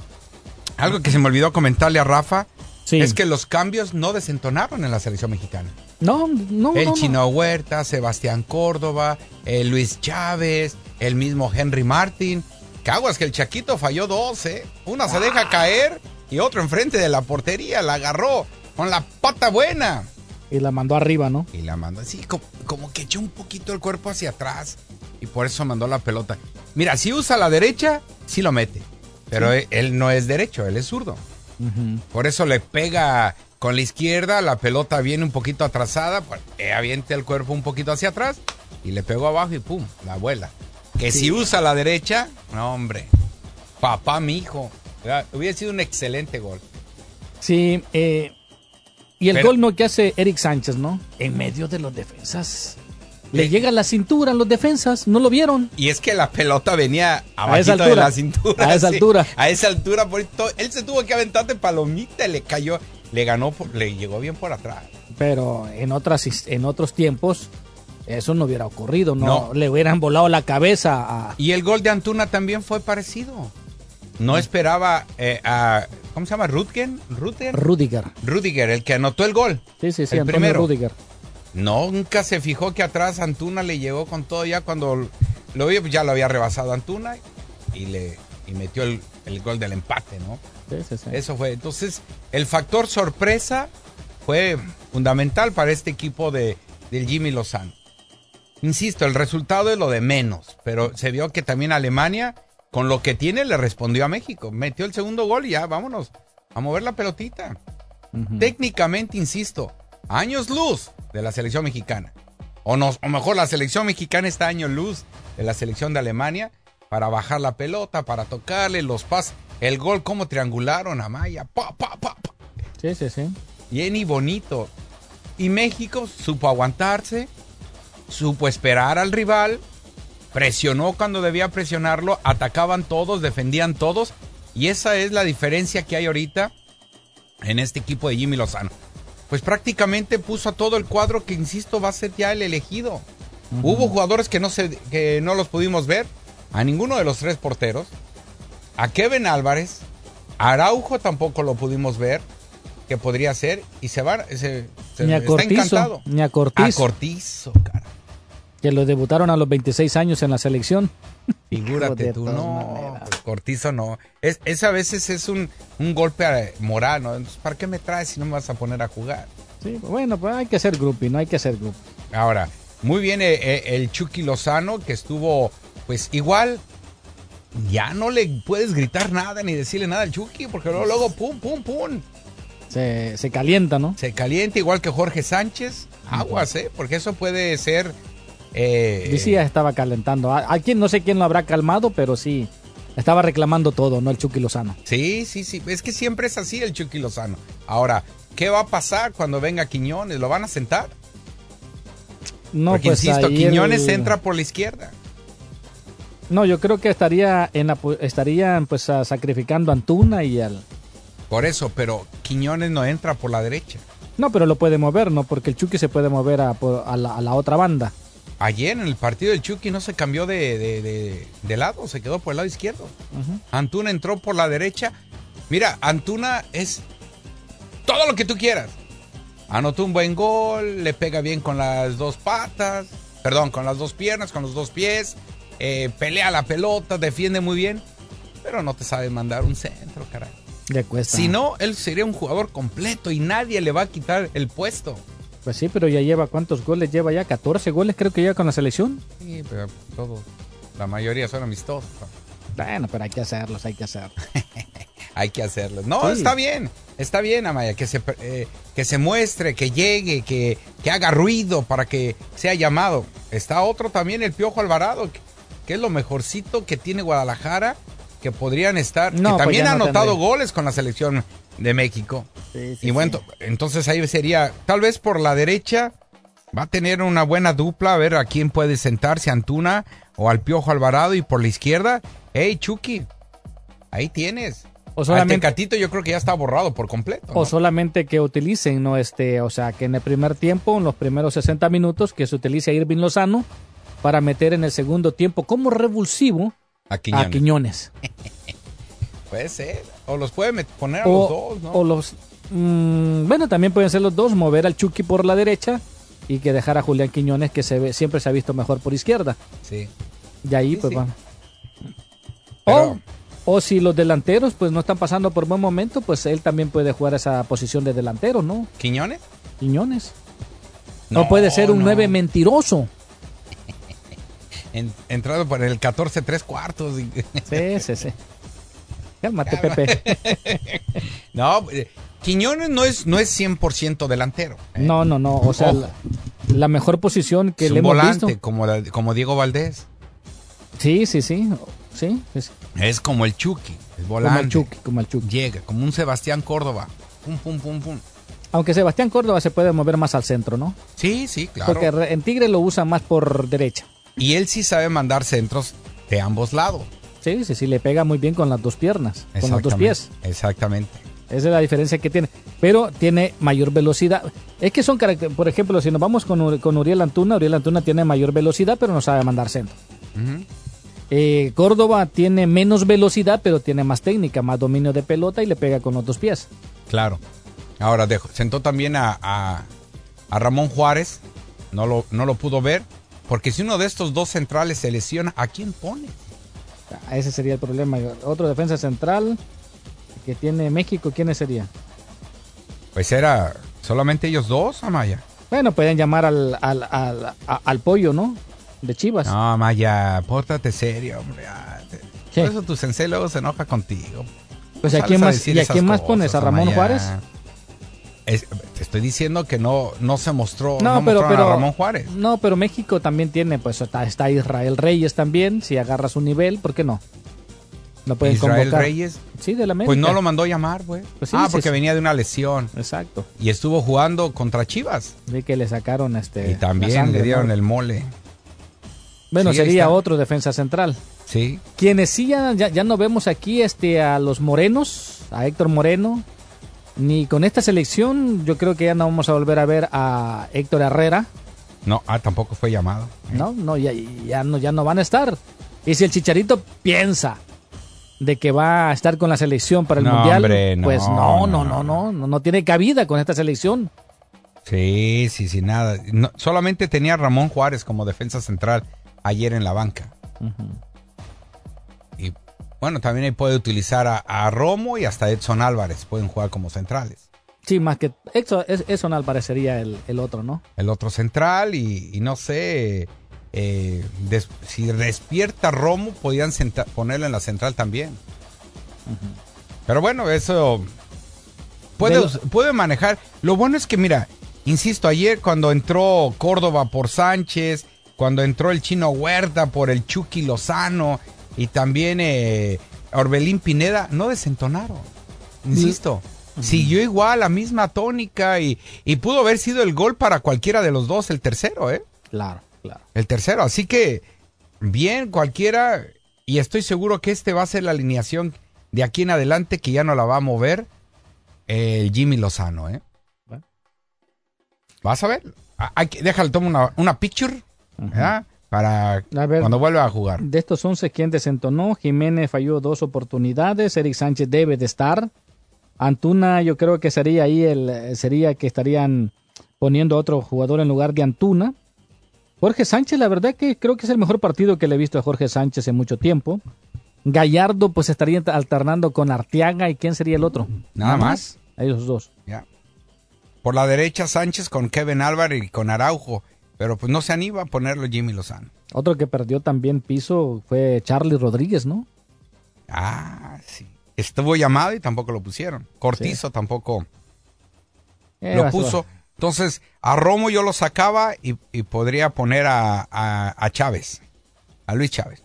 Algo que se me olvidó comentarle a Rafa es que los cambios no desentonaron en la selección mexicana. No, no. El no, Chino Huerta, Sebastián Córdoba, el Luis Chávez, el mismo Henry Martin. Caguas que el Chaquito falló dos, ¿eh? Una se deja caer y otro enfrente de la portería. La agarró con la pata buena. Y la mandó arriba, ¿no? Y la mandó así, como, como que echó un poquito el cuerpo hacia atrás. Y por eso mandó la pelota. Mira, si usa la derecha, sí lo mete. Pero él, él no es derecho, él es zurdo. Por eso le pega con la izquierda, la pelota viene un poquito atrasada, pues, eh, avienta el cuerpo un poquito hacia atrás y le pegó abajo y pum, la abuela. Que Sí. si usa la derecha, no hombre, papá mi hijo, hubiera sido un excelente gol. Sí, eh, y el Pero- gol no que hace Eric Sánchez, ¿no? En medio de los defensas. Le llega a la cintura a los defensas, ¿no lo vieron? Y es que la pelota venía A esa de altura. la cintura. A esa sí. altura. A esa altura, por esto, él se tuvo que aventar de palomita y le cayó, le ganó, por- le llegó bien por atrás. Pero en otras en otros tiempos eso no hubiera ocurrido, no, No. le hubieran volado la cabeza a Y el gol de Antuna también fue parecido. No esperaba eh, a. ¿Cómo se llama? ¿Rutgen? ¿Rutgen? Rudiger. Rudiger, el que anotó el gol. Sí, sí, sí, el Antonio primero. Rudiger. Nunca se fijó que atrás Antuna le llegó con todo ya cuando lo vio, pues ya lo había rebasado Antuna y le y metió el, el gol del empate, ¿no? Sí, sí, sí. Eso fue. Entonces, el factor sorpresa fue fundamental para este equipo de, del Jimmy Lozano. Insisto, el resultado es lo de menos, pero se vio que también Alemania, con lo que tiene, le respondió a México. Metió el segundo gol y ya, vámonos a mover la pelotita. Técnicamente, insisto, años luz de la selección mexicana. O, nos, o mejor, la selección mexicana está años luz de la selección de Alemania para bajar la pelota, para tocarle los pases. El gol, como triangularon a Maya. Pa, pa, pa, pa. Sí, sí, sí. Bien y bonito. Y México supo aguantarse, supo esperar al rival, presionó cuando debía presionarlo, atacaban todos, defendían todos. Y esa es la diferencia que hay ahorita en este equipo de Jimmy Lozano. Pues prácticamente puso a todo el cuadro que, insisto, va a ser ya el elegido. Hubo jugadores que no, se, que no los pudimos ver, a ninguno de los tres porteros, a Kevin Álvarez, a Araujo tampoco lo pudimos ver, que podría ser, y se va, se, se- Ni a está Cortizo, encantado. ni a Cortizo. A Cortizo, cara. Que lo debutaron a los 26 años en la selección. [LAUGHS] Figúrate tú, no, pues, Cortizo no. Es, es a veces es un, un golpe eh, moral, ¿no? Entonces, ¿para qué me traes si no me vas a poner a jugar? Sí, bueno, pues hay que hacer groupie, no hay que hacer grupo. Ahora, muy bien eh, eh, el Chucky Lozano, que estuvo, pues igual, ya no le puedes gritar nada ni decirle nada al Chucky, porque luego, luego pum, pum, pum. Se, se calienta, ¿no? Se calienta igual que Jorge Sánchez. Aguas, ¿eh? Porque eso puede ser... Eh, ya estaba calentando. A, a quién, no sé quién lo habrá calmado, pero sí. Estaba reclamando todo, ¿no? El Chucky Lozano. Sí, sí, sí. Es que siempre es así el Chucky Lozano. Ahora, ¿qué va a pasar cuando venga Quiñones? ¿Lo van a sentar? No, Porque pues insisto, Quiñones el- entra por la izquierda. No, yo creo que estaría en la estarían pues sacrificando a Antuna y al Por eso, pero Quiñones no entra por la derecha. No, pero lo puede mover, ¿no? Porque el Chucky se puede mover a, por- a la, a la otra banda. Ayer en el partido del Chucky no se cambió de, de- de- de lado, se quedó por el lado izquierdo. Antuna entró por la derecha. Mira, Antuna es todo lo que tú quieras. Anotó un buen gol, le pega bien con las dos patas, perdón, con las dos piernas, con los dos pies, eh, pelea la pelota, defiende muy bien, pero no te sabe mandar un centro, caray. Le cuesta. Si no, él sería un jugador completo y nadie le va a quitar el puesto. Pues sí, pero ya lleva cuántos goles lleva ya, 14 goles creo que lleva con la selección. Sí, pero todos, la mayoría son amistosos. Bueno, pero hay que hacerlos, hay que hacerlos. [LAUGHS] Hay que hacerlo. No, Sí. está bien, está bien, Amaya, que se, eh, que se muestre, que llegue, que, que haga ruido para que sea llamado. Está otro también, el Piojo Alvarado, que, que es lo mejorcito que tiene Guadalajara, que podrían estar, No, que pues también ha no anotado tendré. goles con la selección de México. Sí, y bueno, entonces ahí sería, tal vez por la derecha, va a tener una buena dupla, a ver a quién puede sentarse, Antuna o al Piojo Alvarado, y por la izquierda, hey Chucky, ahí tienes. O solamente- Al Tecatito yo creo que ya está borrado por completo. ¿no? O solamente que utilicen, ¿no? Este, o sea, que en el primer tiempo, en los primeros 60 minutos, que se utilice a Irving Lozano para meter en el segundo tiempo como revulsivo a Quiñones. A Quiñones. [LAUGHS] puede ser. O los puede poner a los dos, ¿no? O los. Mmm, bueno, también pueden ser los dos, mover al Chucky por la derecha y que dejar a Julián Quiñones, que se ve, siempre se ha visto mejor por izquierda. Sí. Y ahí, pues vamos. O, o si los delanteros pues no están pasando por buen momento, pues él también puede jugar esa posición de delantero, ¿no? ¿Quiñones? Quiñones. No, puede ser un 9 mentiroso. [LAUGHS] entrado por el 14 3 cuartos. Sí, sí, sí. [LAUGHS] Cálmate, Pepe. [LAUGHS] no, eh, Quiñones no es, no es 100% delantero. ¿eh? No, no, no. O sea, la, mejor posición que le hemos volante, visto. Como, como Diego Valdés. Sí, sí, sí. Sí, Es como el Chucky, es volante. Como el Chucky, como el Chucky. Llega, como un Sebastián Córdoba. Pum, pum, pum, pum. Aunque Sebastián Córdoba se puede mover más al centro, ¿no? Sí, sí, claro. Porque en Tigre lo usa más por derecha. Y él sí sabe mandar centros de ambos lados. Sí, sí, sí, le pega muy bien con las dos piernas, con los dos pies. Exactamente. Esa es la diferencia que tiene. Pero tiene mayor velocidad. Es que son características. Por ejemplo, si nos vamos con, con, Uriel Antuna, Uriel Antuna tiene mayor velocidad, pero no sabe mandar centro. Eh, Córdoba tiene menos velocidad, pero tiene más técnica, más dominio de pelota y le pega con los dos pies. Claro. Ahora dejo, sentó también a, a, Ramón Juárez, no lo, no lo pudo ver, porque si uno de estos dos centrales se lesiona, ¿a quién pone? Ah, ese sería el problema. Otro defensa central que tiene México, ¿quién sería? Pues era solamente ellos dos, Amaya. Bueno, pueden llamar al, al, al, al pollo, ¿no? de Chivas. No, Maya, pórtate serio, hombre. Por eso tu sensei luego se enoja contigo. Pues ¿a quién más, ¿y a quién más pones? ¿A Ramón Juárez? Te estoy diciendo que no, no se mostró no, pero, pero, a Ramón Juárez. No, pero México también tiene, pues está, está Israel Reyes también, si agarra su nivel, ¿por qué no? No pueden Israel Reyes. Sí, de la América. Pues no lo mandó llamar, güey. Pues ah, porque venía de una lesión. Exacto. Y estuvo jugando contra Chivas. De que le sacaron este. Y también le dieron el mole. Bueno, sería otro defensa central. Sí. Quienes sí ya, ya, no vemos aquí este, a los morenos, a Héctor Moreno, ni con esta selección, yo creo que ya no vamos a volver a ver a Héctor Herrera. No, ah, tampoco fue llamado. No, no, ya, ya no, ya no van a estar. Y si el Chicharito piensa de que va a estar con la selección para el Mundial, pues no no no, no, no, no, tiene cabida con esta selección. Sí, sí, sí, nada. solamente tenía Ramón Juárez como defensa central ayer en la banca. Bueno, también ahí puede utilizar a, Romo y hasta Edson Álvarez, pueden jugar como centrales. Sí, más que Edson, Álvarez sería el, otro, ¿no? El otro central y, no sé, eh, si despierta Romo, podían ponerlo en la central también. Pero bueno, eso puede, puede manejar. Lo bueno es que, mira, insisto, ayer cuando entró Córdoba por Sánchez, cuando entró el chino Huerta por el Chucky Lozano y también eh, Orbelín Pineda, no desentonaron. Insisto, siguió igual, la misma tónica y, pudo haber sido el gol para cualquiera de los dos, el tercero, ¿eh? Claro, claro. El tercero, así que bien, cualquiera, y estoy seguro que este va a ser la alineación de aquí en adelante que ya no la va a mover el Jimmy Lozano, ¿eh? Vas a ver. déjale, toma una, una picture para cuando vuelva a jugar. De estos 11, ¿quién desentonó? Jiménez falló dos oportunidades, Eric Sánchez debe de estar. Antuna, yo creo que sería ahí el sería que estarían poniendo a otro jugador en lugar de Antuna. Jorge Sánchez, la verdad que creo que es el mejor partido que le he visto a Jorge Sánchez en mucho tiempo. Gallardo, pues estaría alternando con Arteaga y quién sería el otro. Nada, más. Esos dos. Ya. Por la derecha Sánchez con Kevin Álvarez y con Araujo. Pero pues no se anima a ponerlo Jimmy Lozano. Otro que perdió también piso fue Charlie Rodríguez, ¿no? Ah, sí. Estuvo llamado y tampoco lo pusieron. Cortizo tampoco eh, lo puso. Entonces, a Romo yo lo sacaba y, podría poner a, Chávez, a Luis Chávez.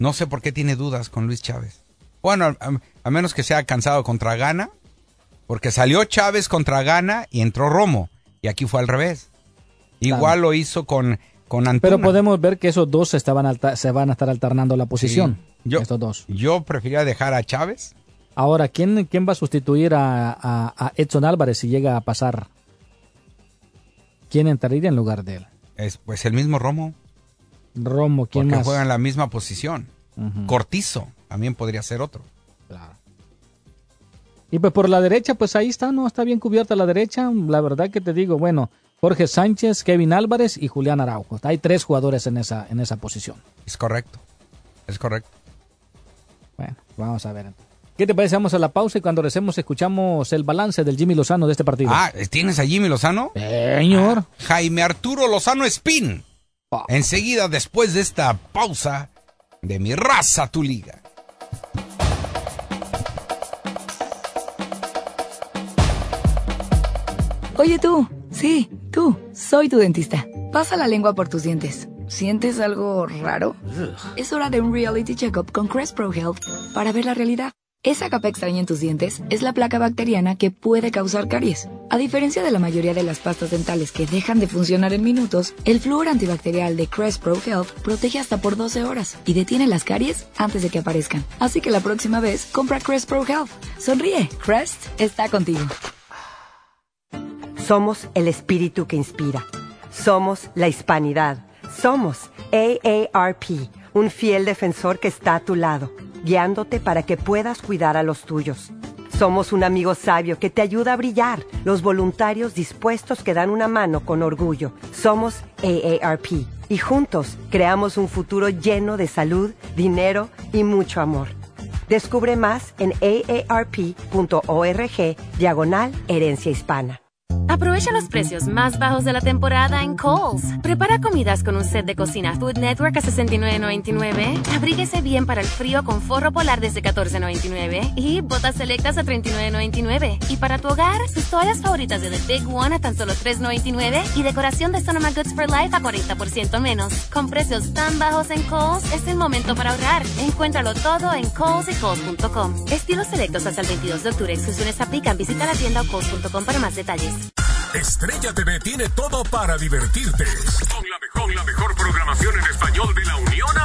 No sé por qué tiene dudas con Luis Chávez. Bueno, a, menos que sea cansado contra Gana, porque salió Chávez contra Gana y entró Romo. Y aquí fue al revés. Igual lo hizo con, con Antuna. Pero podemos ver que esos dos estaban se van a estar alternando la posición. yo, estos dos. Yo prefería dejar a Chávez. Ahora, ¿quién, quién va a sustituir a, Edson Álvarez si llega a pasar? ¿Quién entraría en lugar de él? Es, pues el mismo Romo. Romo, ¿quién porque más? juega en la misma posición. Cortizo también podría ser otro. Y pues por la derecha, pues ahí está, ¿no? Está bien cubierta la derecha. La verdad que te digo, bueno, Jorge Sánchez, Kevin Álvarez y Julián Araujo. Hay tres jugadores en esa, en esa posición. Es correcto. Es correcto. Bueno, vamos a ver. ¿Qué te parece? Vamos a la pausa y cuando regresemos escuchamos el balance del Jimmy Lozano de este partido. Ah, ¿tienes a Jimmy Lozano? Señor. Ah, Jaime Arturo Lozano Spin. Enseguida, después de esta pausa de mi raza, tu liga. Oye tú, sí, tú, soy tu dentista. Pasa la lengua por tus dientes. ¿Sientes algo raro? Es hora de un reality checkup con Crest Pro Health para ver la realidad. Esa capa extraña en tus dientes es la placa bacteriana que puede causar caries. A diferencia de la mayoría de las pastas dentales que dejan de funcionar en minutos, el flúor antibacterial de Crest Pro Health protege hasta por 12 horas y detiene las caries antes de que aparezcan. Así que la próxima vez, compra Crest Pro Health. Sonríe, Crest está contigo. Somos el espíritu que inspira. Somos la hispanidad. Somos AARP, un fiel defensor que está a tu lado, guiándote para que puedas cuidar a los tuyos. Somos un amigo sabio que te ayuda a brillar, los voluntarios dispuestos que dan una mano con orgullo. Somos AARP y juntos creamos un futuro lleno de salud, dinero y mucho amor. Descubre más en aarp.org diagonal herencia hispana. Aprovecha los precios más bajos de la temporada en Kohl's. Prepara comidas con un set de cocina Food Network a $69.99. Abríguese bien para el frío con forro polar desde $14.99. Y botas selectas a $39.99. Y para tu hogar, tus toallas favoritas de The Big One a tan solo $3.99. Y decoración de Sonoma Goods for Life a 40% menos. Con precios tan bajos en Kohl's, es el momento para ahorrar. Encuéntralo todo en Kohl's. Estilos selectos hasta el 22 de octubre. Exclusiones aplican. Visita la tienda o Kohl's.com para más detalles. Estrella TV tiene todo para divertirte. Con la, mejor, programación en español de la Unión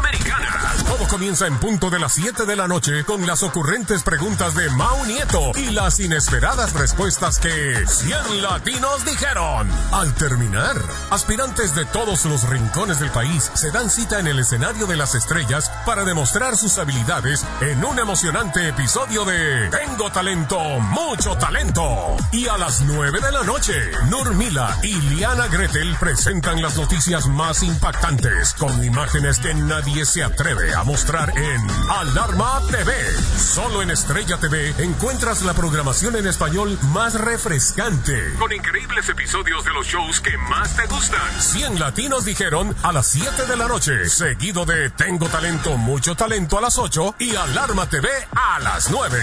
comienza en punto de las 7 de la noche con las ocurrentes preguntas de Mau Nieto y las inesperadas respuestas que 100 latinos dijeron. Al terminar, aspirantes de todos los rincones del país se dan cita en el escenario de las estrellas para demostrar sus habilidades en un emocionante episodio de Tengo talento, mucho talento. Y a las 9 de la noche, Nurmila y Liana Gretel presentan las noticias más impactantes con imágenes que nadie se atreve a mostrar en Alarma TV. Solo en Estrella TV encuentras la programación en español más refrescante. Con increíbles episodios de los shows que más te gustan. 100 latinos dijeron a las 7 de la noche, seguido de Tengo talento, mucho talento a las 8 y Alarma TV a las 9.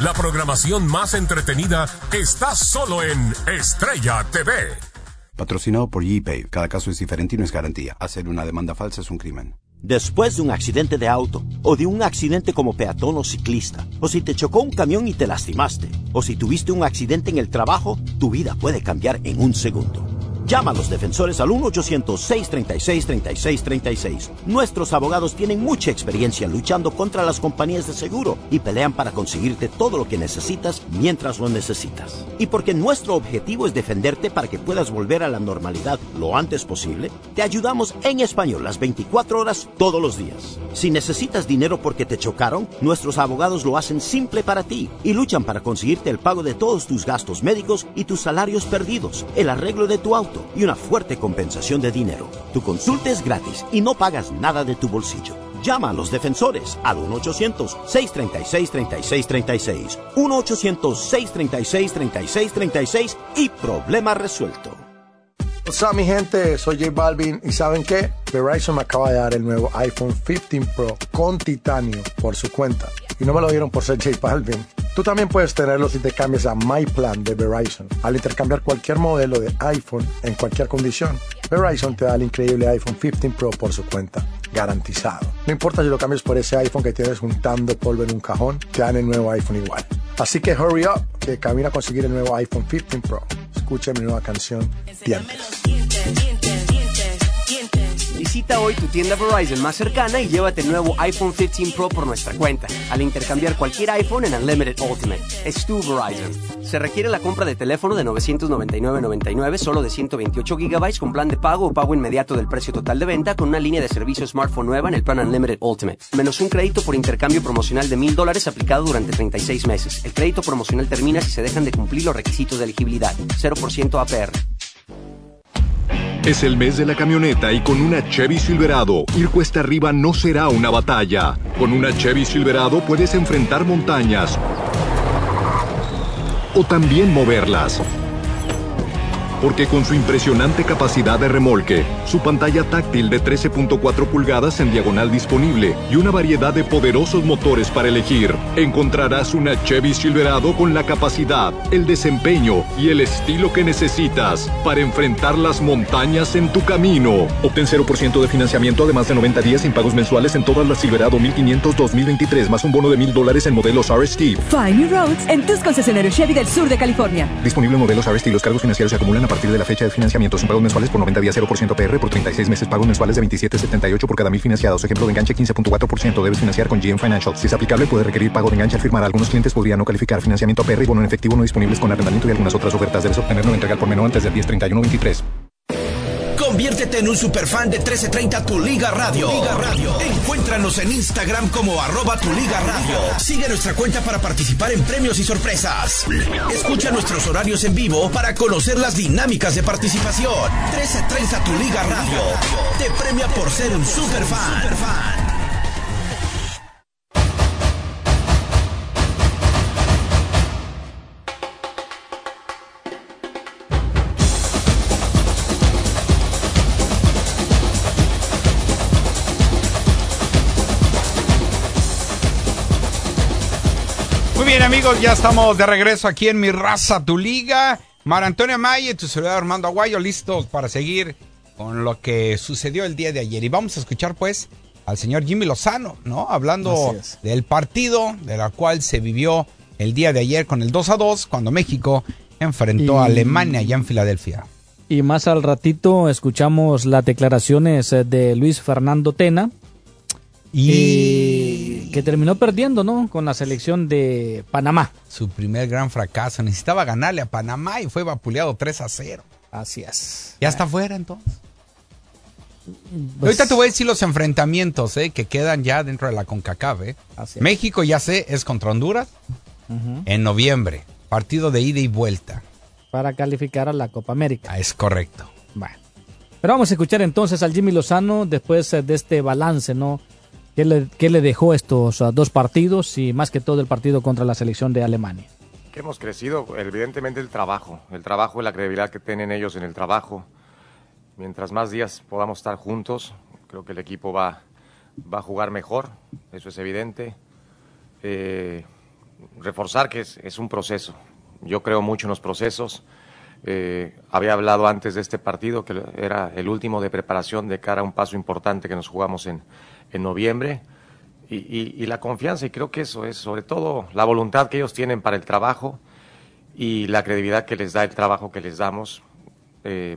La programación más entretenida está solo en Estrella TV. Patrocinado por GPay. Cada caso es diferente y no es garantía. Hacer una demanda falsa es un crimen. Después de un accidente de auto, o de un accidente como peatón o ciclista, o si te chocó un camión y te lastimaste, o si tuviste un accidente en el trabajo, tu vida puede cambiar en un segundo. Llama a los defensores al 1-800-636-3636. Nuestros abogados tienen mucha experiencia luchando contra las compañías de seguro y pelean para conseguirte todo lo que necesitas mientras lo necesitas. Y porque nuestro objetivo es defenderte para que puedas volver a la normalidad lo antes posible, te ayudamos en español las 24 horas todos los días. Si necesitas dinero porque te chocaron, nuestros abogados lo hacen simple para ti y luchan para conseguirte el pago de todos tus gastos médicos y tus salarios perdidos, el arreglo de tu auto y una fuerte compensación de dinero. Tu consulta es gratis y no pagas nada de tu bolsillo. Llama a los defensores al 1-800-636-3636. 1-800-636-3636 y problema resuelto. Up, mi gente? Soy J Balvin y ¿saben qué? Verizon me acaba de dar el nuevo iPhone 15 Pro con titanio por su cuenta. Y no me lo dieron por ser J Balvin. Tú también puedes tenerlo si te cambias a My Plan de Verizon. Al intercambiar cualquier modelo de iPhone en cualquier condición, Verizon te da el increíble iPhone 15 Pro por su cuenta. Garantizado. No importa si lo cambias por ese iPhone que tienes juntando polvo en un cajón, te dan el nuevo iPhone igual. Así que hurry up, que camina a conseguir el nuevo iPhone 15 Pro. Escucha mi nueva canción, Dientes. Visita hoy tu tienda Verizon más cercana y llévate el nuevo iPhone 15 Pro por nuestra cuenta, al intercambiar cualquier iPhone en Unlimited Ultimate. Es tu Verizon. Se requiere la compra de teléfono de 999.99, solo de 128 GB con plan de pago o pago inmediato del precio total de venta con una línea de servicio smartphone nueva en el plan Unlimited Ultimate, menos un crédito por intercambio promocional de mil dólares aplicado durante 36 meses. El crédito promocional termina si se dejan de cumplir los requisitos de elegibilidad. 0% APR. Es el mes de la camioneta y con una Chevy Silverado, ir cuesta arriba no será una batalla. Con una Chevy Silverado puedes enfrentar montañas o también moverlas porque con su impresionante capacidad de remolque, su pantalla táctil de 13.4 pulgadas en diagonal disponible y una variedad de poderosos motores para elegir, encontrarás una Chevy Silverado con la capacidad, el desempeño y el estilo que necesitas para enfrentar las montañas en tu camino. Obtén 0% de financiamiento además de 90 días sin pagos mensuales en todas las Silverado 1500 2023 más un bono de 1000 dólares en modelos RST. Find new roads en tus concesionarios Chevy del sur de California. Disponible en modelos RST. Los cargos financieros se acumulan a partir de la fecha de financiamiento. Son pagos mensuales por 90 días 0% PR por 36 meses. Pagos mensuales de 27.78 por cada mil financiados. Ejemplo de enganche 15.4%. Debes financiar con GM Financial. Si es aplicable, puede requerir pago de enganche al firmar. Algunos clientes podrían no calificar financiamiento PR y bono en efectivo no disponibles con arrendamiento y algunas otras ofertas. Debes obtenerlo en entrega por menor antes del 1031-23. Conviértete en un superfan de 1330 Tu Liga Radio. Liga Radio. Encuéntranos en Instagram como arroba Tu Liga Radio. Sigue nuestra cuenta para participar en premios y sorpresas. Escucha nuestros horarios en vivo para conocer las dinámicas de participación. 1330 Tu Liga Radio. Te premia por ser un superfan. Superfan. Bien, amigos, ya estamos de regreso aquí en Mi Raza, tu liga. Mar Antonio Maye, tu servidor Armando Aguayo, listos para seguir con lo que sucedió el día de ayer. Y vamos a escuchar, pues, al señor Jimmy Lozano, ¿no? Hablando del partido de la cual se vivió el día de ayer con el 2 a 2, cuando México enfrentó a Y- Alemania allá en Filadelfia. Y más al ratito escuchamos las declaraciones de Luis Fernando Tena. Y que terminó perdiendo, ¿no? Con la selección de Panamá. Su primer gran fracaso. Necesitaba ganarle a Panamá y fue vapuleado 3 a 0. Así es. Ya está fuera entonces. Pues- Ahorita te voy a decir los enfrentamientos ¿eh? que quedan ya dentro de la CONCACAF. ¿eh? México, ya sé, es contra Honduras en noviembre. Partido de ida y vuelta. Para calificar a la Copa América. Ah, es correcto. Bueno. Pero vamos a escuchar entonces al Jimmy Lozano después eh, de este balance, ¿no? ¿Qué le, qué le dejó estos ah, dos partidos y más que todo el partido contra la selección de Alemania? Que hemos crecido, evidentemente el trabajo, el trabajo y la credibilidad que tienen ellos en el trabajo. Mientras más días podamos estar juntos, creo que el equipo va, va a jugar mejor, eso es evidente. Eh, reforzar que es, es un proceso. Yo creo mucho en los procesos. Eh, había hablado antes de este partido que era el último de preparación de cara a un paso importante que nos jugamos en, en noviembre. Y, la confianza, y creo que eso es sobre todo la voluntad que ellos tienen para el trabajo y la credibilidad que les da el trabajo que les damos. Eh,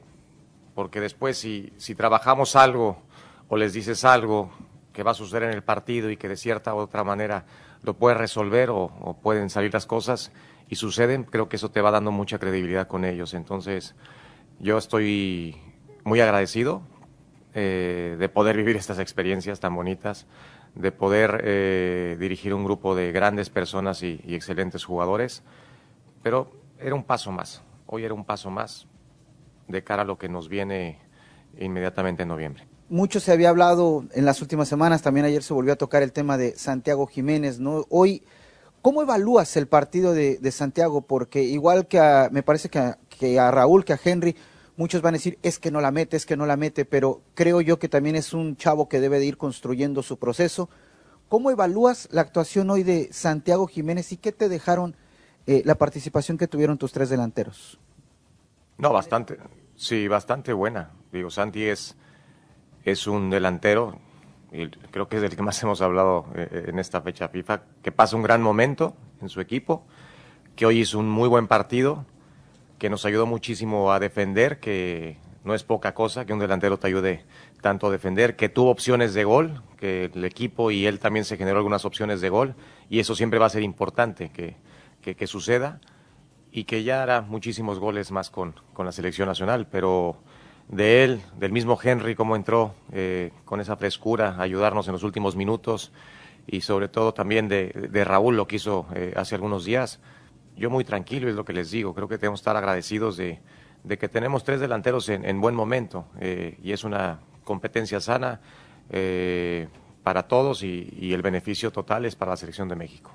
porque después si, trabajamos algo o les dices algo que va a suceder en el partido y que de cierta u otra manera lo puedes resolver o pueden salir las cosas y suceden, creo que eso te va dando mucha credibilidad con ellos. Entonces, yo estoy muy agradecido eh, de poder vivir estas experiencias tan bonitas, de poder eh, dirigir un grupo de grandes personas y, y excelentes jugadores, pero era un paso más, hoy era un paso más de cara a lo que nos viene inmediatamente en noviembre. Mucho se había hablado en las últimas semanas, también ayer se volvió a tocar el tema de Santiago Jiménez, ¿no? Hoy, ¿cómo evalúas el partido de, de Santiago? Porque igual que a, me parece que a, que a Raúl, que a Henry, muchos van a decir, es que no la mete, es que no la mete, pero creo yo que también es un chavo que debe de ir construyendo su proceso. ¿Cómo evalúas la actuación hoy de Santiago Jiménez y qué te dejaron eh, la participación que tuvieron tus tres delanteros? No, bastante, sí, bastante buena. Digo, Santi es, es un delantero, y creo que es del que más [LAUGHS] hemos hablado eh, en esta fecha FIFA, que pasa un gran momento en su equipo, que hoy hizo un muy buen partido, que nos ayudó muchísimo a defender, que no es poca cosa que un delantero te ayude tanto a defender, que tuvo opciones de gol, que el equipo y él también se generó algunas opciones de gol, y eso siempre va a ser importante que, que, suceda, y que ya hará muchísimos goles más con, con, la selección nacional, pero de él, del mismo Henry, cómo entró eh, con esa frescura ayudarnos en los últimos minutos, y sobre todo también de, de Raúl, lo que hizo eh, hace algunos días, yo muy tranquilo es lo que les digo, creo que tenemos estar agradecidos de de que tenemos tres delanteros en, buen momento eh, y es una competencia sana eh, para todos y, el beneficio total es para la selección de México.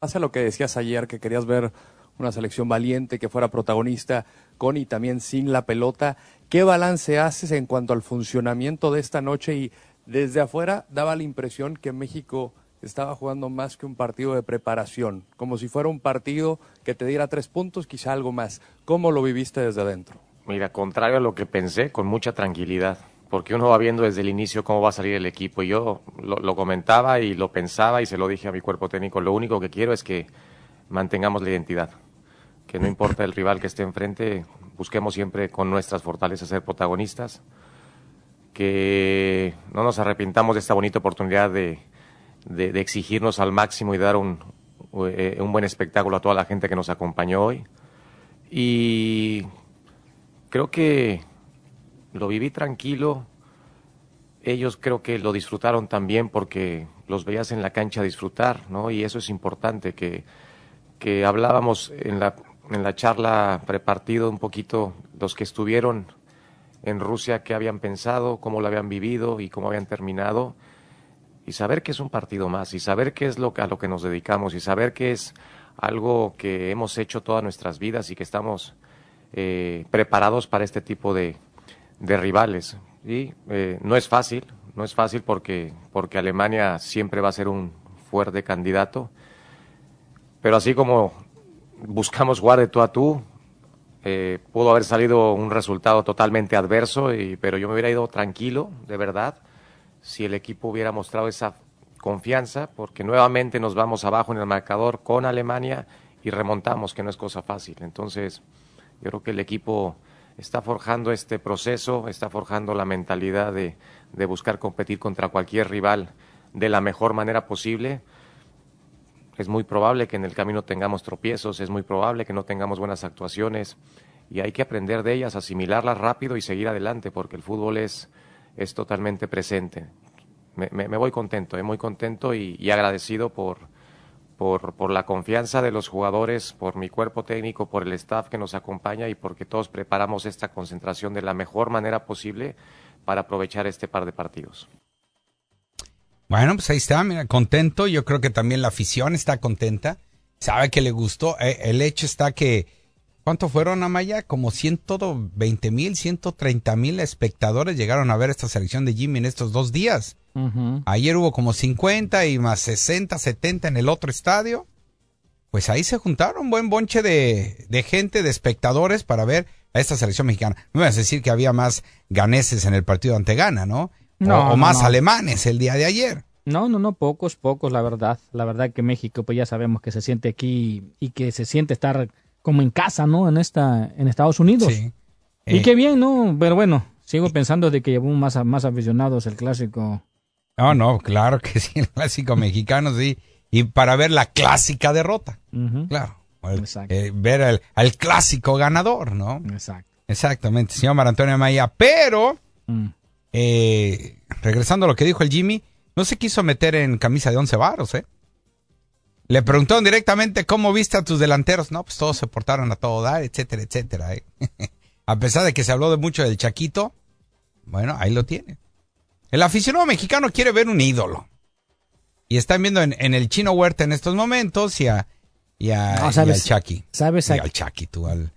Hace lo que decías ayer, que querías ver una selección valiente, que fuera protagonista con y también sin la pelota. ¿Qué balance haces en cuanto al funcionamiento de esta noche? Y desde afuera daba la impresión que México estaba jugando más que un partido de preparación, como si fuera un partido que te diera tres puntos, quizá algo más. ¿Cómo lo viviste desde adentro? Mira, contrario a lo que pensé, con mucha tranquilidad, porque uno va viendo desde el inicio cómo va a salir el equipo. Y yo lo, comentaba y lo pensaba y se lo dije a mi cuerpo técnico, lo único que quiero es que mantengamos la identidad, que no importa el rival que esté enfrente, busquemos siempre con nuestras fortalezas ser protagonistas, que no nos arrepintamos de esta bonita oportunidad de de, exigirnos al máximo y dar un, eh, un buen espectáculo a toda la gente que nos acompañó hoy. Y creo que lo viví tranquilo. Ellos creo que lo disfrutaron también porque los veías en la cancha disfrutar, ¿no? Y eso es importante, que, que hablábamos en la, en la charla prepartido un poquito los que estuvieron en Rusia, qué habían pensado, cómo lo habían vivido y cómo habían terminado y saber que es un partido más y saber qué es lo a lo que nos dedicamos y saber que es algo que hemos hecho todas nuestras vidas y que estamos eh, preparados para este tipo de, rivales. Y eh, no es fácil, no es fácil porque, porque Alemania siempre va a ser un fuerte candidato, pero así como buscamos jugar de tú a tú, eh, pudo haber salido un resultado totalmente adverso, y, pero yo me hubiera ido tranquilo, de verdad, si el equipo hubiera mostrado esa confianza, porque nuevamente nos vamos abajo en el marcador con Alemania y remontamos, que no es cosa fácil. Entonces, yo creo que el equipo está forjando este proceso, está forjando la mentalidad de, buscar competir contra cualquier rival de la mejor manera posible. Es muy probable que en el camino tengamos tropiezos, es muy probable que no tengamos buenas actuaciones y hay que aprender de ellas, asimilarlas rápido y seguir adelante, porque el fútbol es es totalmente presente. Me, voy contento, eh, muy contento y, agradecido por, por, por, la confianza de los jugadores, por mi cuerpo técnico, por el staff que nos acompaña y porque todos preparamos esta concentración de la mejor manera posible para aprovechar este par de partidos. Bueno, pues ahí está, contento. Yo creo que también la afición está contenta. Sabe que le gustó. Eh, el hecho está que ¿Cuánto fueron, Amaya? Como 120 mil, 130 mil espectadores llegaron a ver esta selección de Jimmy en estos dos días. Ayer hubo como 50 y más 60, 70 en el otro estadio. Pues ahí se juntaron un buen bonche de, gente, de espectadores para ver a esta selección mexicana. No me vas a decir que había más ganeses en el partido ante Ghana, ¿no? o, más alemanes el día de ayer. No, no, no, pocos, pocos, la verdad. La verdad que México, pues ya sabemos que se siente aquí y que se siente estar como en casa, ¿no? En esta, en Estados Unidos. Sí. Y eh. qué bien, ¿no? Pero bueno, sigo pensando de que llevó más, más aficionados el clásico. No, no, claro que sí, el clásico mexicano, sí. Y para ver la clásica derrota. Claro. Eh, ver al, clásico ganador, ¿no? Exacto. Exactamente, señor Marantonio Maya. Pero, mm. eh, regresando a lo que dijo el Jimmy, no se quiso meter en camisa de once varos, ¿eh? Le preguntaron directamente cómo viste a tus delanteros. No, pues todos se portaron a todo dar, etcétera, etcétera. ¿eh? [LAUGHS] a pesar de que se habló de mucho del Chaquito, bueno, ahí lo tiene. El aficionado mexicano quiere ver un ídolo. Y están viendo en, el Chino Huerta en estos momentos y a, y al Chaki. ¿Sabes? Y al Chaki, tú, al,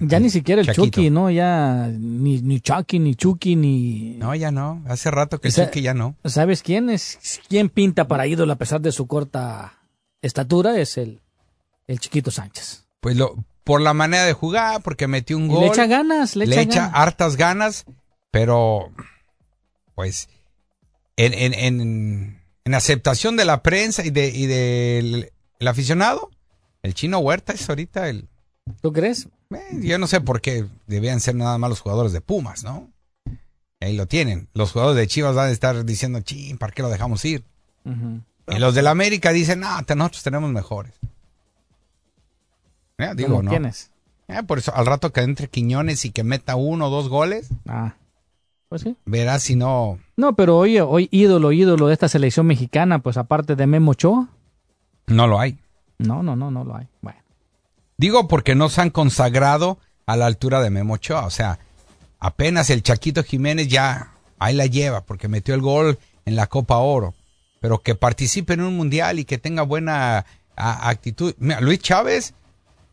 ya ni siquiera el Chucky, ¿no? Ya ni, ni Chucky, ni Chucky, ni... No, ya no. Hace rato que el Chucky ya no. ¿Sabes quién es? ¿Quién pinta para ídolo a pesar de su corta estatura? Es el, el Chiquito Sánchez. Pues lo, por la manera de jugar, porque metió un gol. Le echa ganas, le, echa, hartas ganas, pero pues en, en, en, en, aceptación de la prensa y de y del el aficionado, el chino Huerta es ahorita el ¿Tú crees? Eh, yo no sé por qué debían ser nada más los jugadores de Pumas, ¿no? Ahí lo tienen. Los jugadores de Chivas van a estar diciendo, ching, ¿para qué lo dejamos ir? Y los del América dicen, no, nosotros tenemos mejores. Eh, digo, no. ¿Quiénes? Eh, por eso, al rato que entre Quiñones y que meta uno o dos goles. Ah. Pues sí. Verás si no. No, pero oye, hoy ídolo, ídolo de esta selección mexicana, pues aparte de Memo Ochoa. No lo hay. No, no, no, no lo hay. Bueno. Digo porque no se han consagrado a la altura de Memo Ochoa. O sea, apenas el Chaquito Jiménez ya ahí la lleva porque metió el gol en la Copa Oro. Pero que participe en un mundial y que tenga buena actitud. Mira, Luis Chávez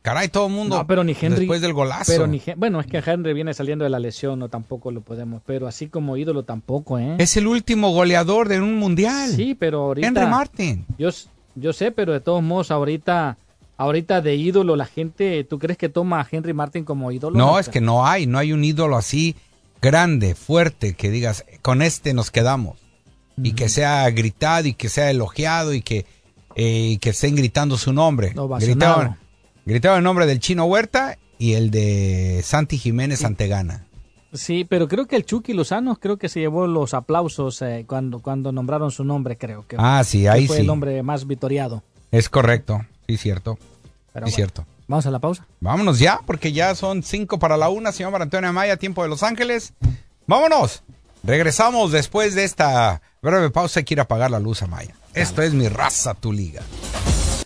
Caray, todo el mundo. pero ni Henry. Después del golazo. Pero ni, bueno, es que Henry viene saliendo de la lesión, no tampoco lo podemos. Pero así como ídolo tampoco, ¿eh? Es el último goleador de un mundial. Sí, pero ahorita. Henry Martin. Yo, yo sé, pero de todos modos, ahorita. Ahorita de ídolo, la gente, ¿tú crees que toma a Henry Martin como ídolo? No, es que no hay, no hay un ídolo así grande, fuerte, que digas, con este nos quedamos. Y que sea gritado y que sea elogiado y que, eh, que estén gritando su nombre. No, Gritaban, Gritaba el nombre del Chino Huerta y el de Santi Jiménez Antegana. Sí, pero creo que el Chucky Lozano creo que se llevó los aplausos eh, cuando, cuando nombraron su nombre, creo que. Ah, sí, ahí fue sí. el hombre más vitoriado. Es correcto, sí, cierto. Sí, cierto. Vamos a la pausa. Vámonos ya, porque ya son cinco para la una, señor Antonio Amaya, tiempo de Los Ángeles. Vámonos. Regresamos después de esta breve pausa. Quiero apagar la luz, Amaya. Esto es mi raza, tu liga.